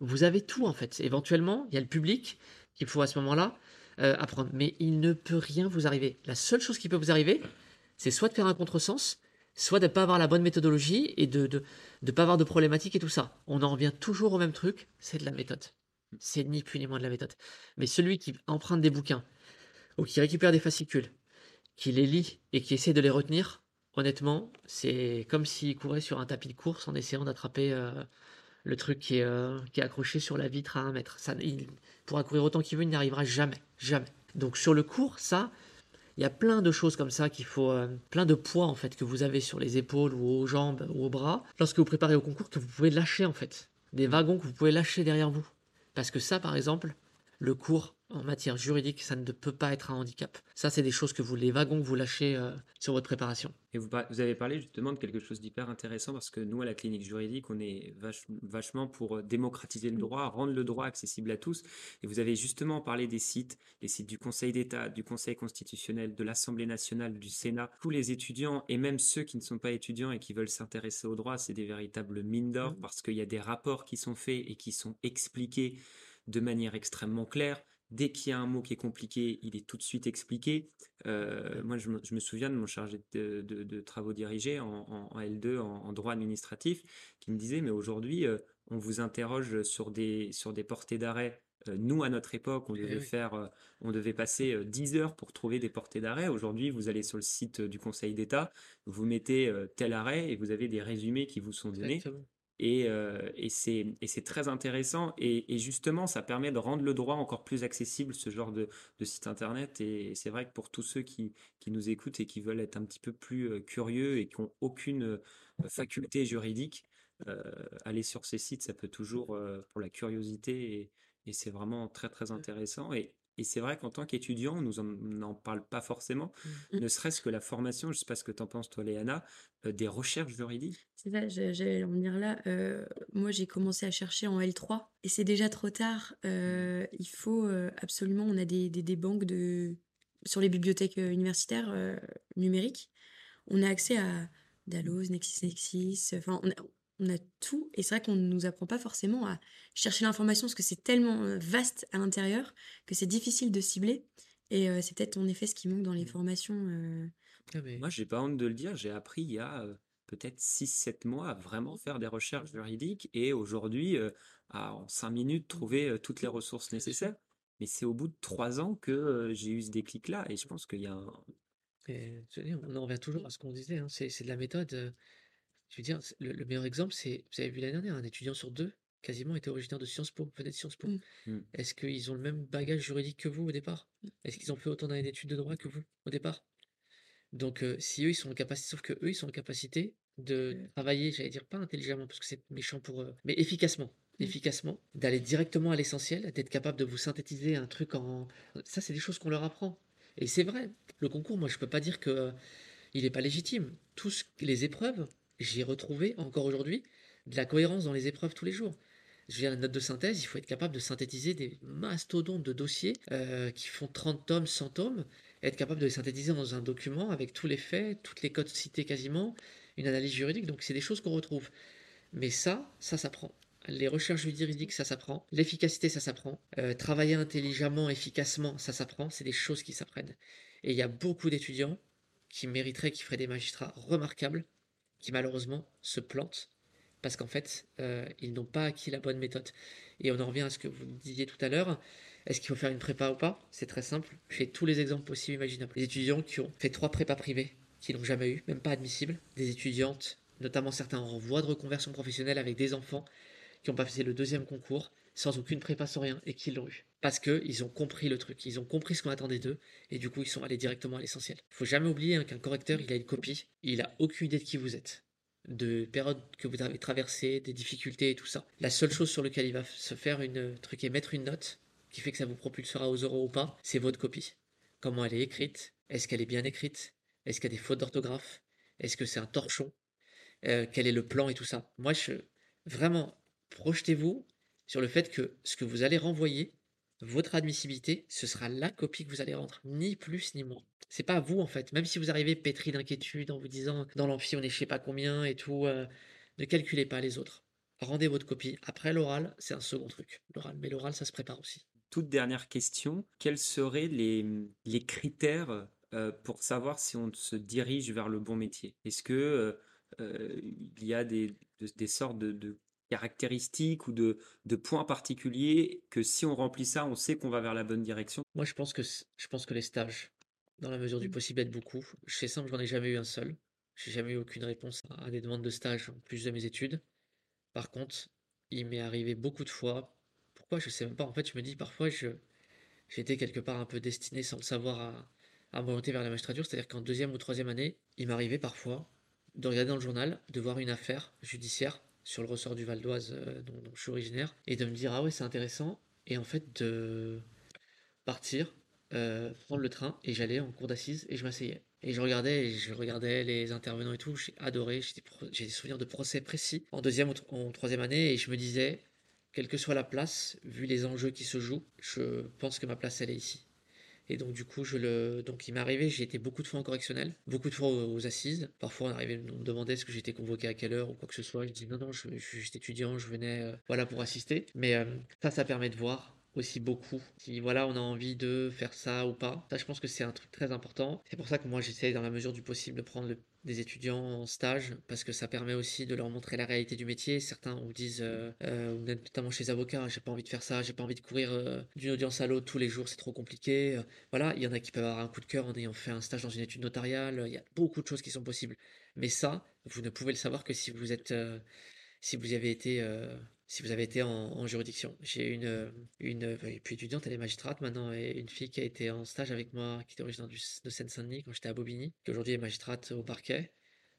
Vous avez tout, en fait. Éventuellement, il y a le public qu'il faut à ce moment-là euh, apprendre. Mais il ne peut rien vous arriver. La seule chose qui peut vous arriver, c'est soit de faire un contresens, soit de ne pas avoir la bonne méthodologie et de ne pas avoir de problématique et tout ça. On en revient toujours au même truc, c'est de la méthode. C'est ni plus ni moins de la méthode. Mais celui qui emprunte des bouquins, ou qui récupère des fascicules, qui les lit et qui essaie de les retenir, honnêtement, c'est comme s'il courait sur un tapis de course en essayant d'attraper euh, le truc qui est, euh, qui est accroché sur la vitre à un mètre. Pourra courir autant qu'il veut, il n'y arrivera jamais. Jamais. Donc sur le cours, ça, il y a plein de choses comme ça qu'il faut, euh, plein de poids en fait que vous avez sur les épaules ou aux jambes ou aux bras lorsque vous préparez au concours que vous pouvez lâcher en fait. Des wagons que vous pouvez lâcher derrière vous. Parce que ça, par exemple, le cours en matière juridique, ça ne peut pas être un handicap. Ça, c'est des choses que vous, les wagons vous lâchez euh, sur votre préparation. Et vous, vous, avez parlé justement de quelque chose d'hyper intéressant parce que nous, à la clinique juridique, on est vache, vachement pour euh, démocratiser le droit, rendre le droit accessible à tous. Et vous avez justement parlé des sites, les sites du Conseil d'État, du Conseil constitutionnel, de l'Assemblée nationale, du Sénat. Tous les étudiants et même ceux qui ne sont pas étudiants et qui veulent s'intéresser au droit, c'est des véritables mines d'or mmh. parce qu'il y a des rapports qui sont faits et qui sont expliqués de manière extrêmement claire. Dès qu'il y a un mot qui est compliqué, il est tout de suite expliqué. Euh, moi, je me, je me, souviens de mon chargé de, de, de travaux dirigés en, en, L2, en, droit administratif, qui me disait, mais aujourd'hui, euh, on vous interroge sur des, sur des portées d'arrêt. Euh, nous, à notre époque, on devait oui. faire, on devait passer 10 heures pour trouver des portées d'arrêt. Aujourd'hui, vous allez sur le site du Conseil d'État, vous mettez tel arrêt et vous avez des résumés qui vous sont donnés. Exactement. Et, euh, et c'est très intéressant. Et, et, justement, ça permet de rendre le droit encore plus accessible, ce genre de, de site internet. Et c'est vrai que pour tous ceux qui, qui, nous écoutent et qui veulent être un petit peu plus euh, curieux et qui n'ont aucune euh, faculté juridique, euh, aller sur ces sites, ça peut toujours, euh, pour la curiosité, et, et c'est vraiment très très intéressant. Et, et c'est vrai qu'en tant qu'étudiant, on nous en, parle pas forcément, mmh. ne serait-ce que la formation, je sais pas ce que tu en penses toi Léana, euh, des recherches juridiques. C'est ça, j'allais en venir là. Euh, moi j'ai commencé à chercher en L3 et c'est déjà trop tard. Euh, il faut absolument, on a des, des, des, banques de... sur les bibliothèques universitaires numériques. On a accès à Dalloz, NexisNexis, enfin on a, on a tout et c'est vrai qu'on ne nous apprend pas forcément à chercher l'information parce que c'est tellement euh, vaste à l'intérieur que c'est difficile de cibler et euh, c'est peut-être en effet ce qui manque dans les formations. Euh... Ah mais... Moi, j'ai pas honte de le dire, j'ai appris il y a euh, peut-être 6-7 mois à vraiment faire des recherches juridiques et aujourd'hui, euh, à en 5 minutes, trouver euh, toutes les ressources nécessaires. Mais c'est au bout de 3 ans que j'ai eu ce déclic-là et je pense qu'il y a un... Et, on en revient toujours à ce qu'on disait, hein, c'est de la méthode. Je veux dire, le, le meilleur exemple, c'est, vous avez vu l'année dernière, un étudiant sur deux quasiment était originaire de Sciences Po, venait de Sciences Po. Mmh. Est-ce qu'ils ont le même bagage juridique que vous au départ? Est-ce qu'ils ont fait autant d'années d'études de droit que vous au départ? Donc, euh, si eux, ils sont en capacité, sauf que eux, ils sont en capacité de mmh. travailler, j'allais dire pas intelligemment, parce que c'est méchant pour eux, mais efficacement. Mmh. efficacement, d'aller directement à l'essentiel, d'être capable de vous synthétiser un truc en... Ça, c'est des choses qu'on leur apprend. Et c'est vrai, le concours, moi, je peux pas dire que euh, il est pas légitime. Tous les épreuves, j'ai retrouvé encore aujourd'hui de la cohérence dans les épreuves tous les jours. Je viens une note de synthèse, il faut être capable de synthétiser des mastodontes de dossiers euh, qui font 30 tomes, 100 tomes, être capable de les synthétiser dans un document avec tous les faits, toutes les codes cités quasiment, une analyse juridique, donc c'est des choses qu'on retrouve. Mais ça, ça s'apprend. Les recherches juridiques, ça s'apprend. L'efficacité, ça s'apprend. Euh, travailler intelligemment, efficacement, ça s'apprend. C'est des choses qui s'apprennent. Et il y a beaucoup d'étudiants qui mériteraient, qui feraient des magistrats remarquables, qui malheureusement se plantent parce qu'en fait, euh, ils n'ont pas acquis la bonne méthode. Et on en revient à ce que vous disiez tout à l'heure. Est-ce qu'il faut faire une prépa ou pas? C'est très simple. J'ai tous les exemples possibles imaginables. Les étudiants qui ont fait trois prépas privées, qui n'ont jamais eu, même pas admissibles. Des étudiantes, notamment certains en voie de reconversion professionnelle avec des enfants, qui n'ont pas fait le deuxième concours, sans aucune prépa, sans rien, et qui l'ont eu. Parce qu'ils ont compris le truc, ils ont compris ce qu'on attendait d'eux, et du coup ils sont allés directement à l'essentiel. Il faut jamais oublier hein, qu'un correcteur, il a une copie, il a aucune idée de qui vous êtes de périodes que vous avez traversées, des difficultés et tout ça. La seule chose sur laquelle il va se faire une truc et mettre une note qui fait que ça vous propulsera aux euros ou pas, c'est votre copie. Comment elle est écrite Est-ce qu'elle est bien écrite Est-ce qu'il y a des fautes d'orthographe Est-ce que c'est un torchon euh, Quel est le plan et tout ça Moi, je vraiment projetez-vous sur le fait que ce que vous allez renvoyer, votre admissibilité, ce sera la copie que vous allez rendre, ni plus ni moins. C'est pas vous en fait. Même si vous arrivez pétri d'inquiétude en vous disant dans l'amphi on est je sais pas combien et tout, euh, ne calculez pas les autres. Rendez votre copie. Après l'oral, c'est un second truc. L'oral, mais l'oral, ça se prépare aussi. Toute dernière question, quels seraient les, critères euh, pour savoir si on se dirige vers le bon métier? Est-ce que euh, il y a des, sortes de caractéristiques ou de, de points particuliers que si on remplit ça, on sait qu'on va vers la bonne direction? Moi, je pense que, je pense que les stages, dans la mesure du possible, aident beaucoup. Fais simple, j'en ai jamais eu un seul. J'ai jamais eu aucune réponse à des demandes de stage en plus de mes études. Par contre, il m'est arrivé beaucoup de fois. Pourquoi? Je sais même pas. En fait, je me dis parfois, je, j'étais quelque part un peu destiné sans le savoir à, à m'orienter vers la magistrature. C'est-à-dire qu'en deuxième ou troisième année, il m'arrivait parfois de regarder dans le journal, de voir une affaire judiciaire sur le ressort du Val d'Oise euh, dont, je suis originaire, et de me dire, ah ouais, c'est intéressant. Et en fait, de partir, euh, prendre le train, et j'allais en cour d'assises et je m'asseyais. Et je regardais, et je regardais les intervenants et tout, j'ai adoré, j'ai des, des souvenirs de procès précis en deuxième ou en troisième année, et je me disais, quelle que soit la place, vu les enjeux qui se jouent, je pense que ma place, elle est ici. Et donc, du coup, je le... donc il m'est arrivé, j'ai été beaucoup de fois en correctionnel, beaucoup de fois aux, assises. Parfois, on arrivait, on me demandait est-ce que j'étais convoqué à quelle heure ou quoi que ce soit. Je dis non, non, je, je suis juste étudiant, je venais euh, voilà, pour assister. Mais euh, ça, ça permet de voir aussi beaucoup. Si voilà on a envie de faire ça ou pas. Ça je pense que c'est un truc très important. C'est pour ça que moi j'essaie dans la mesure du possible de prendre des étudiants en stage parce que ça permet aussi de leur montrer la réalité du métier. Certains vous disent euh, euh, notamment chez les avocats j'ai pas envie de faire ça j'ai pas envie de courir euh, d'une audience à l'autre tous les jours c'est trop compliqué. Euh, voilà il y en a qui peuvent avoir un coup de cœur en ayant fait un stage dans une étude notariale. Il y a beaucoup de choses qui sont possibles. Mais ça vous ne pouvez le savoir que si vous êtes euh, si vous y avez été, si vous avez été en, juridiction. J'ai une, euh, une, euh, puis étudiante, elle est magistrate maintenant, et une fille qui a été en stage avec moi, qui était originaire de Seine-Saint-Denis quand j'étais à Bobigny, qui aujourd'hui est magistrate au parquet.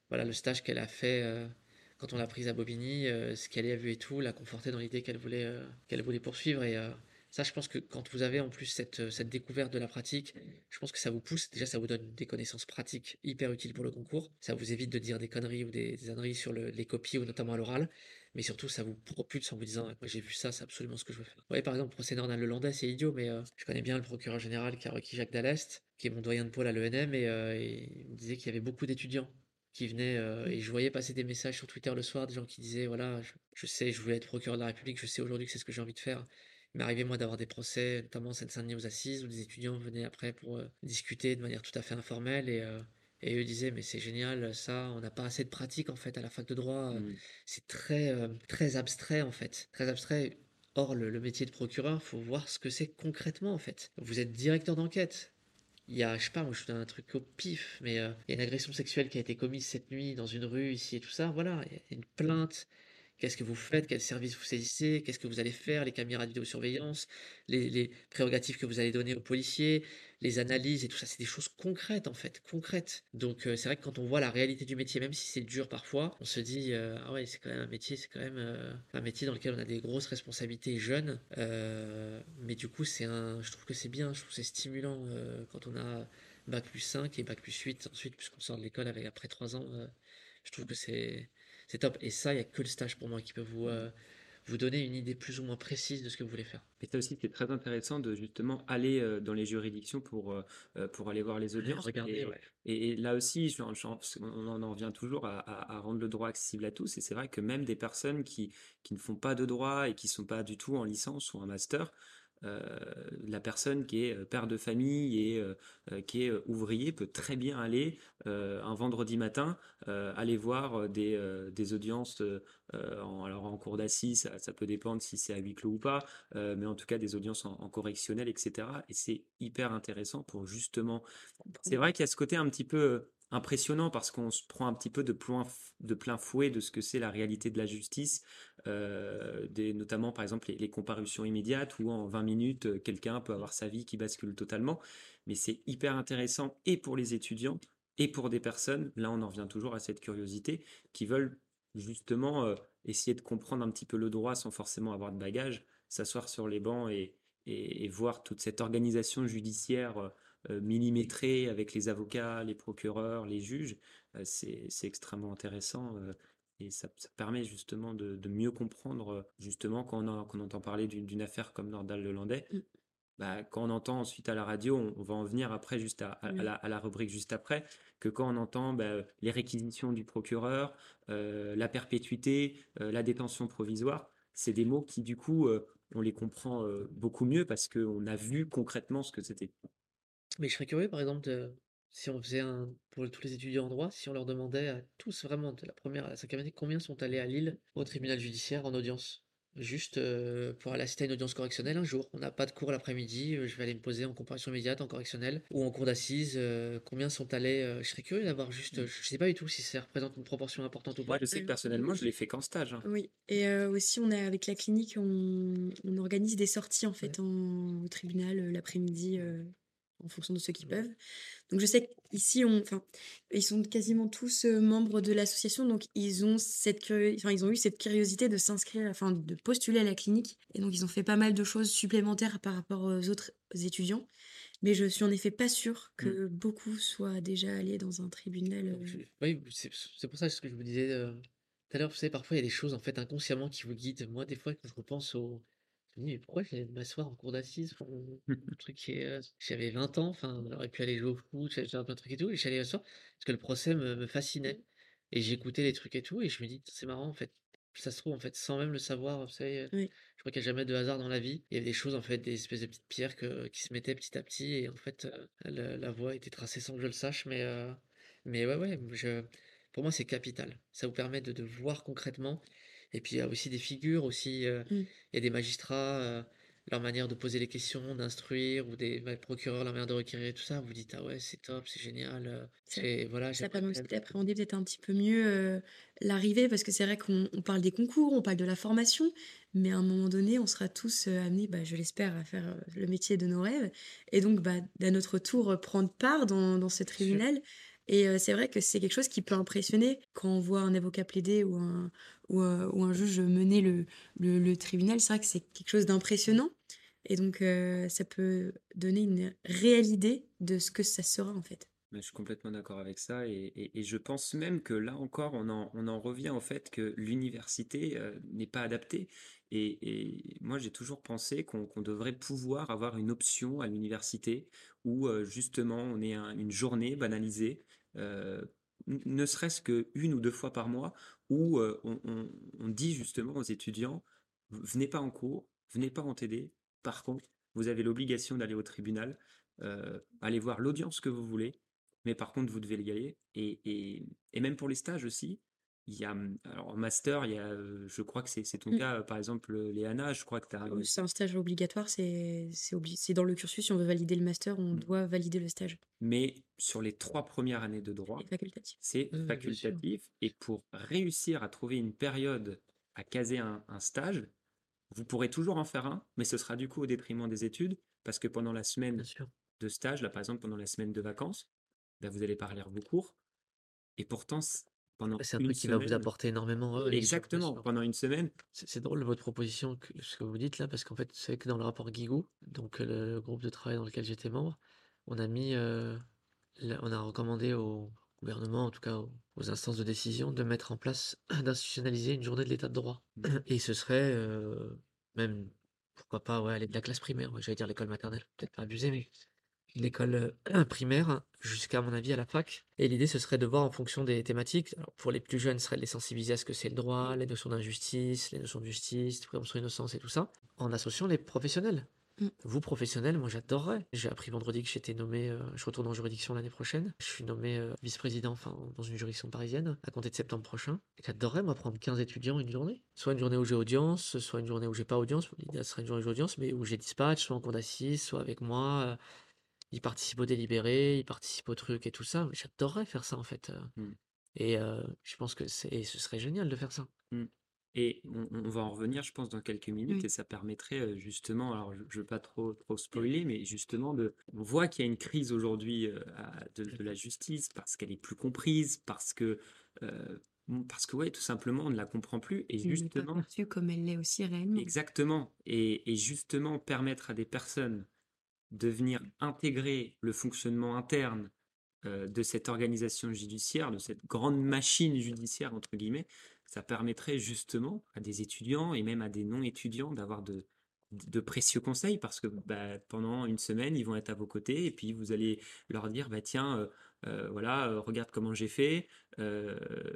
Voilà, le stage qu'elle a fait euh, quand on l'a prise à Bobigny, euh, ce qu'elle a vu et tout, l'a conforté dans l'idée qu'elle voulait, euh, qu'elle voulait poursuivre. Et euh, ça, je pense que quand vous avez en plus cette, euh, cette découverte de la pratique, je pense que ça vous pousse. Déjà, ça vous donne des connaissances pratiques hyper utiles pour le concours. Ça vous évite de dire des conneries ou des, des sur le- les copies ou notamment à l'oral. Mais surtout, ça vous propulse en vous disant, j'ai vu ça, c'est absolument ce que je veux faire. Vous voyez, par exemple, le procès Norman Lelandais, c'est idiot, mais euh, je connais bien le procureur général qui a requis Jacques Dallest, qui est mon doyen de pôle à l'ENM, et, euh, et il me disait qu'il y avait beaucoup d'étudiants qui venaient, euh, et je voyais passer des messages sur Twitter le soir, des gens qui disaient, voilà, je, je sais, je voulais être procureur de la République, je sais aujourd'hui que c'est ce que j'ai envie de faire. Il m'est arrivé, moi, d'avoir des procès, notamment en Seine-Saint-Denis aux assises, où des étudiants venaient après pour discuter de manière tout à fait informelle, et, et eux disaient, mais c'est génial, ça, on n'a pas assez de pratique, en fait, à la fac de droit. Mm. c'est très, euh, très abstrait en fait. Très abstrait. Or, le, le métier de procureur, faut voir ce que c'est concrètement en fait. Vous êtes directeur d'enquête. Il y a, je sais pas, moi je vous donne un truc au pif, mais euh, il y a une agression sexuelle qui a été commise cette nuit dans une rue ici et tout ça. Voilà, il y a une plainte. Qu'est-ce que vous faites? Quel service vous saisissez? Qu'est-ce que vous allez faire? Les caméras de vidéosurveillance les, les prérogatives que vous allez donner aux policiers les analyses et tout ça, c'est des choses concrètes en fait, concrètes. Donc euh, c'est vrai que quand on voit la réalité du métier, même si c'est dur parfois, on se dit euh, ah ouais c'est quand même un métier, c'est quand même euh, un métier dans lequel on a des grosses responsabilités jeunes. Mais du coup c'est un, je trouve que c'est bien, je trouve que c'est stimulant quand on a bac plus 5 et bac plus 8 ensuite puisqu'on sort de l'école avec après 3 ans. je trouve que c'est c'est top. Et ça, il n'y a que le stage pour moi qui peut vous euh, vous donner une idée plus ou moins précise de ce que vous voulez faire. Et ça aussi, c'est très intéressant de justement aller euh, dans les juridictions pour, euh, euh, pour aller voir les audiences. Regardez, Et, ouais. et- et là aussi, on en en revient toujours à, à- à rendre le droit accessible à tous. Et c'est vrai que même des personnes qui, qui ne font pas de droit et qui sont pas du tout en licence ou en master, la personne qui est euh, père de famille et euh, euh, qui est euh, ouvrier peut très bien aller euh, un vendredi matin euh, aller voir euh, des, euh, des audiences euh, euh, en, alors en cour d'assises, ça, ça peut dépendre si c'est à huis clos ou pas, euh, mais en tout cas des audiences en, en correctionnel, etc. Et c'est hyper intéressant pour justement. C'est vrai qu'il y a ce côté un petit peu euh, impressionnant parce qu'on se prend un petit peu de plein, de plein fouet de ce que c'est la réalité de la justice, euh, notamment par exemple les, comparutions immédiates où en 20 minutes euh, quelqu'un peut avoir sa vie qui bascule totalement. Mais c'est hyper intéressant et pour les étudiants et pour des personnes, là on en revient toujours à cette curiosité, qui veulent justement euh, essayer de comprendre un petit peu le droit sans forcément avoir de bagage, s'asseoir sur les bancs et, et, voir toute cette organisation judiciaire euh, millimétrée avec les avocats, les procureurs, les juges, euh, c'est, extrêmement intéressant. euh, et ça, ça permet justement de, de mieux comprendre, justement, quand on, a- quand on entend parler d'une affaire comme Nordal Lelandais, Mm. bah, quand on entend ensuite à la radio, on, on va en venir après, juste à, à- à Oui. la, à la rubrique juste après, que quand on entend bah, les réquisitions du procureur, euh, la perpétuité, euh, la détention provisoire, c'est des mots qui, du coup, euh, on les comprend beaucoup mieux parce qu'on a vu concrètement ce que c'était. Mais je serais curieux, par exemple, de, si on faisait un, pour tous les étudiants en droit, si on leur demandait à tous vraiment, de la première à la cinquième année, combien sont allés à Lille au tribunal judiciaire en audience? Juste euh, pour aller assister à une audience correctionnelle un jour. On n'a pas de cours l'après-midi, euh, je vais aller me poser en comparution immédiate, en correctionnel, ou en cour d'assises. euh, combien sont allés? je serais curieux d'avoir juste, euh, je sais pas du tout si ça représente une proportion importante ou Moi, pas. je sais que personnellement, je l'ai fait qu'en stage. hein. Oui, et euh, aussi on a avec la clinique, on, on organise des sorties en fait en, au tribunal l'après-midi euh, en fonction de ceux qui peuvent. Donc je sais qu'ici, on, enfin, ils sont quasiment tous euh, membres de l'association, donc ils ont cette enfin, ils ont eu cette curiosité de s'inscrire, enfin de postuler à la clinique, et donc ils ont fait pas mal de choses supplémentaires par rapport aux autres étudiants. Mais je suis en effet pas sûre que beaucoup soient déjà allés dans un tribunal. euh, Je- Oui, c'est pour ça ce que je vous disais euh, tout à l'heure. Vous savez, parfois il y a des choses en fait inconsciemment qui vous guident. Moi, des fois, quand je repense au. Je me dis, mais pourquoi j'allais m'asseoir en cour d'assises pour un un truc qui est. euh, J'avais 20 ans, enfin, j'aurais pu aller jouer au foot, j'avais plein de trucs et tout, et j'allais m'asseoir parce que le procès me, me fascinait. Et j'écoutais les trucs et tout, et je me dis, c'est marrant en fait. Ça se trouve, en fait, sans même le savoir, vous savez, euh, Oui. je crois qu'il n'y a jamais de hasard dans la vie. Il y avait des choses, en fait, des espèces de petites pierres que, qui se mettaient petit à petit, et en fait, euh, la, la voie était tracée sans que je le sache, mais, euh, mais ouais, ouais, je, pour moi, c'est capital. Ça vous permet de, de voir concrètement. Et puis, il y a aussi des figures, aussi, euh, Mm. il y a des magistrats, euh, leur manière de poser les questions, d'instruire, ou des bah, procureurs, leur manière de requérir, et tout ça. Vous dites, ah ouais, c'est top, c'est génial. euh, c'est, voilà, Ça permet aussi d'appréhender peut-être un petit peu mieux euh, l'arrivée, parce que c'est vrai qu'on on parle des concours, on parle de la formation, mais à un moment donné, on sera tous euh, amenés, bah, je l'espère, à faire le métier de nos rêves, et donc bah, à notre tour prendre part dans, dans ce tribunal. Et euh, c'est vrai que c'est quelque chose qui peut impressionner quand on voit un avocat plaider ou un, ou, euh, un juge mener le, le, tribunal. C'est vrai que c'est quelque chose d'impressionnant. Et donc, euh, ça peut donner une réelle idée de ce que ça sera en fait. Mais je suis complètement d'accord avec ça et, et- je pense même que là encore, on en, on en revient au fait que l'université n'est pas adaptée. Et, et moi, j'ai toujours pensé qu'on devrait pouvoir avoir une option à l'université où justement on ait un- une journée banalisée, ne serait-ce qu'une ou deux fois par mois, où euh, on, dit justement aux étudiants, venez pas en cours, venez pas en TD. Par contre, vous avez l'obligation d'aller au tribunal, euh, aller voir l'audience que vous voulez. Mais par contre, vous devez y aller. Et même pour les stages aussi, il y a, alors en master, il y a, je crois que c'est ton Mm. cas, par exemple, Léana, je crois que tu as, Euh, C'est un stage obligatoire, c'est dans le cursus. Si on veut valider le master, on Mm. doit valider le stage. mais sur les trois premières années de droit, facultatif. c'est facultatif. Et pour réussir à trouver une période à caser un, un stage, vous pourrez toujours en faire un, mais ce sera du coup au détriment des études, parce que pendant la semaine de stage, là par exemple pendant la semaine de vacances, bah, vous n'allez pas relire vos cours. Et pourtant, pendant C'est un truc qui va vous apporter énormément. bien exactement, pendant une semaine, C'est c'est drôle votre proposition, que- ce que vous dites là, parce qu'en fait, c'est que dans le rapport Guigou, donc euh, le groupe de travail dans lequel j'étais membre, on a mis, euh, la- on a recommandé au gouvernement, en tout cas aux, aux instances de décision, de mettre en place, d'institutionnaliser une journée de l'état de droit. Mhm. Et ce serait euh, même, pourquoi pas, ouais, aller de la classe primaire, ouais, j'allais dire l'école maternelle, peut-être pas abusé, mais l'école primaire jusqu'à à mon avis à la fac. Et l'idée ce serait de voir en fonction des thématiques. Alors, pour les plus jeunes, ce serait de les sensibiliser à ce que c'est le droit, les notions d'injustice, les notions de justice, présomption d'innocence et tout ça, en associant les professionnels. Mm. Vous, professionnels, moi j'adorerais. J'ai appris vendredi que j'étais nommé, euh, je retourne en juridiction l'année prochaine. Je suis nommé euh, vice-président enfin, dans une juridiction parisienne à compter de septembre prochain. J'adorerais, moi, prendre 15 étudiants une journée. Soit une journée où j'ai audience, soit une journée où j'ai pas audience. L'idée, serait une journée où j'ai audience, mais où j'ai dispatch, soit en cours d'assises, soit avec moi. euh, ils participent au délibéré, ils participent au truc et tout ça. J'adorerais faire ça en fait. euh. Mm. Et euh, je pense que c'est, ce serait génial de faire ça. Et on, on va en revenir, je pense, dans quelques minutes, Oui. et ça permettrait justement, alors je ne veux pas trop, trop spoiler, mais justement, de, on voit qu'il y a une crise aujourd'hui euh, de, de la justice parce qu'elle est plus comprise, parce que, euh, parce que ouais, tout simplement, on ne la comprend plus, et pas justement, perçue comme elle l'est aussi réellement. Exactement. Et, et justement, permettre à des personnes de venir intégrer le fonctionnement interne euh, de cette organisation judiciaire, de cette grande machine judiciaire, entre guillemets, ça permettrait justement à des étudiants et même à des non-étudiants d'avoir de, de précieux conseils parce que bah, pendant une semaine, ils vont être à vos côtés et puis vous allez leur dire bah, tiens, euh, euh, voilà, euh, regarde comment j'ai fait,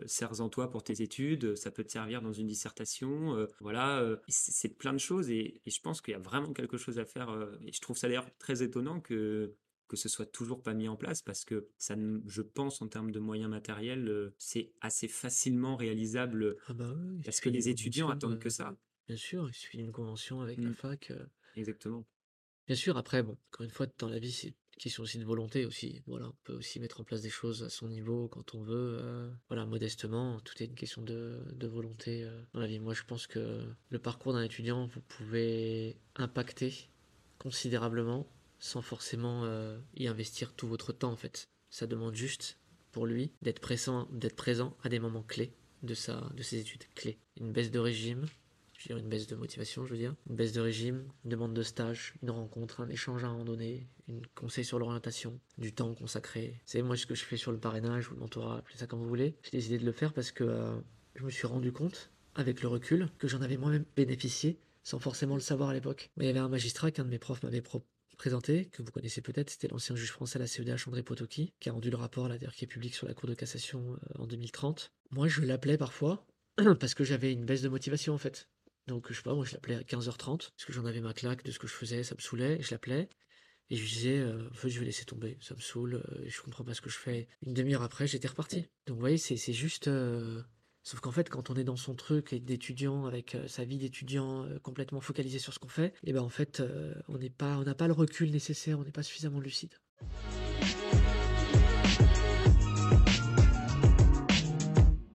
sers-en toi pour tes études, ça peut te servir dans une dissertation, voilà, c'est plein de choses et, et je pense qu'il y a vraiment quelque chose à faire et je trouve ça d'ailleurs très étonnant que que ce soit toujours pas mis en place parce que ça, je pense en termes de moyens matériels, c'est assez facilement réalisable Ah bah oui, parce que les étudiants attendent que ça. Bien sûr, il suffit d'une convention avec la Mm, fac. exactement. Bien sûr, après, bon, encore une fois, dans la vie, c'est une question aussi de volonté aussi. Voilà, on peut aussi mettre en place des choses à son niveau quand on veut, voilà, modestement. Tout est une question de, de volonté dans la vie. Moi, je pense que le parcours d'un étudiant, vous pouvez impacter considérablement sans forcément y investir tout votre temps, en fait. Ça demande juste, pour lui, d'être présent, d'être présent à des moments clés de, sa, de ses études clés. Une baisse de régime, une baisse de motivation, je veux dire, une baisse de régime, une demande de stage, une rencontre, un échange à un moment donné, un conseil sur l'orientation, du temps consacré. C'est moi ce que je fais sur le parrainage ou le mentorat, appelez ça comme vous voulez. J'ai décidé de le faire parce que euh, je me suis rendu compte, avec le recul, que j'en avais moi-même bénéficié sans forcément le savoir à l'époque. Mais il y avait un magistrat qu'un de mes profs m'avait présenté, que vous connaissez peut-être, c'était l'ancien juge français à la CEDH André Potoki, qui a rendu le rapport d'ailleurs, qui est public sur la Cour de cassation euh, en 2030. Moi, je l'appelais parfois parce que j'avais une baisse de motivation en fait. Donc, je sais pas, moi, je l'appelais à 15h30, parce que j'en avais ma claque de ce que je faisais, ça me saoulait, je l'appelais, et je disais, euh, en fait, je vais laisser tomber, ça me saoule, euh, je comprends pas ce que je fais. Une demi-heure après, j'étais reparti. Donc, vous voyez, c'est juste. euh, Sauf qu'en fait, quand on est dans son truc d'étudiant, avec euh, sa vie d'étudiant euh, complètement focalisé sur ce qu'on fait, et ben en fait, on on n'a pas le recul nécessaire, on n'est pas suffisamment lucide.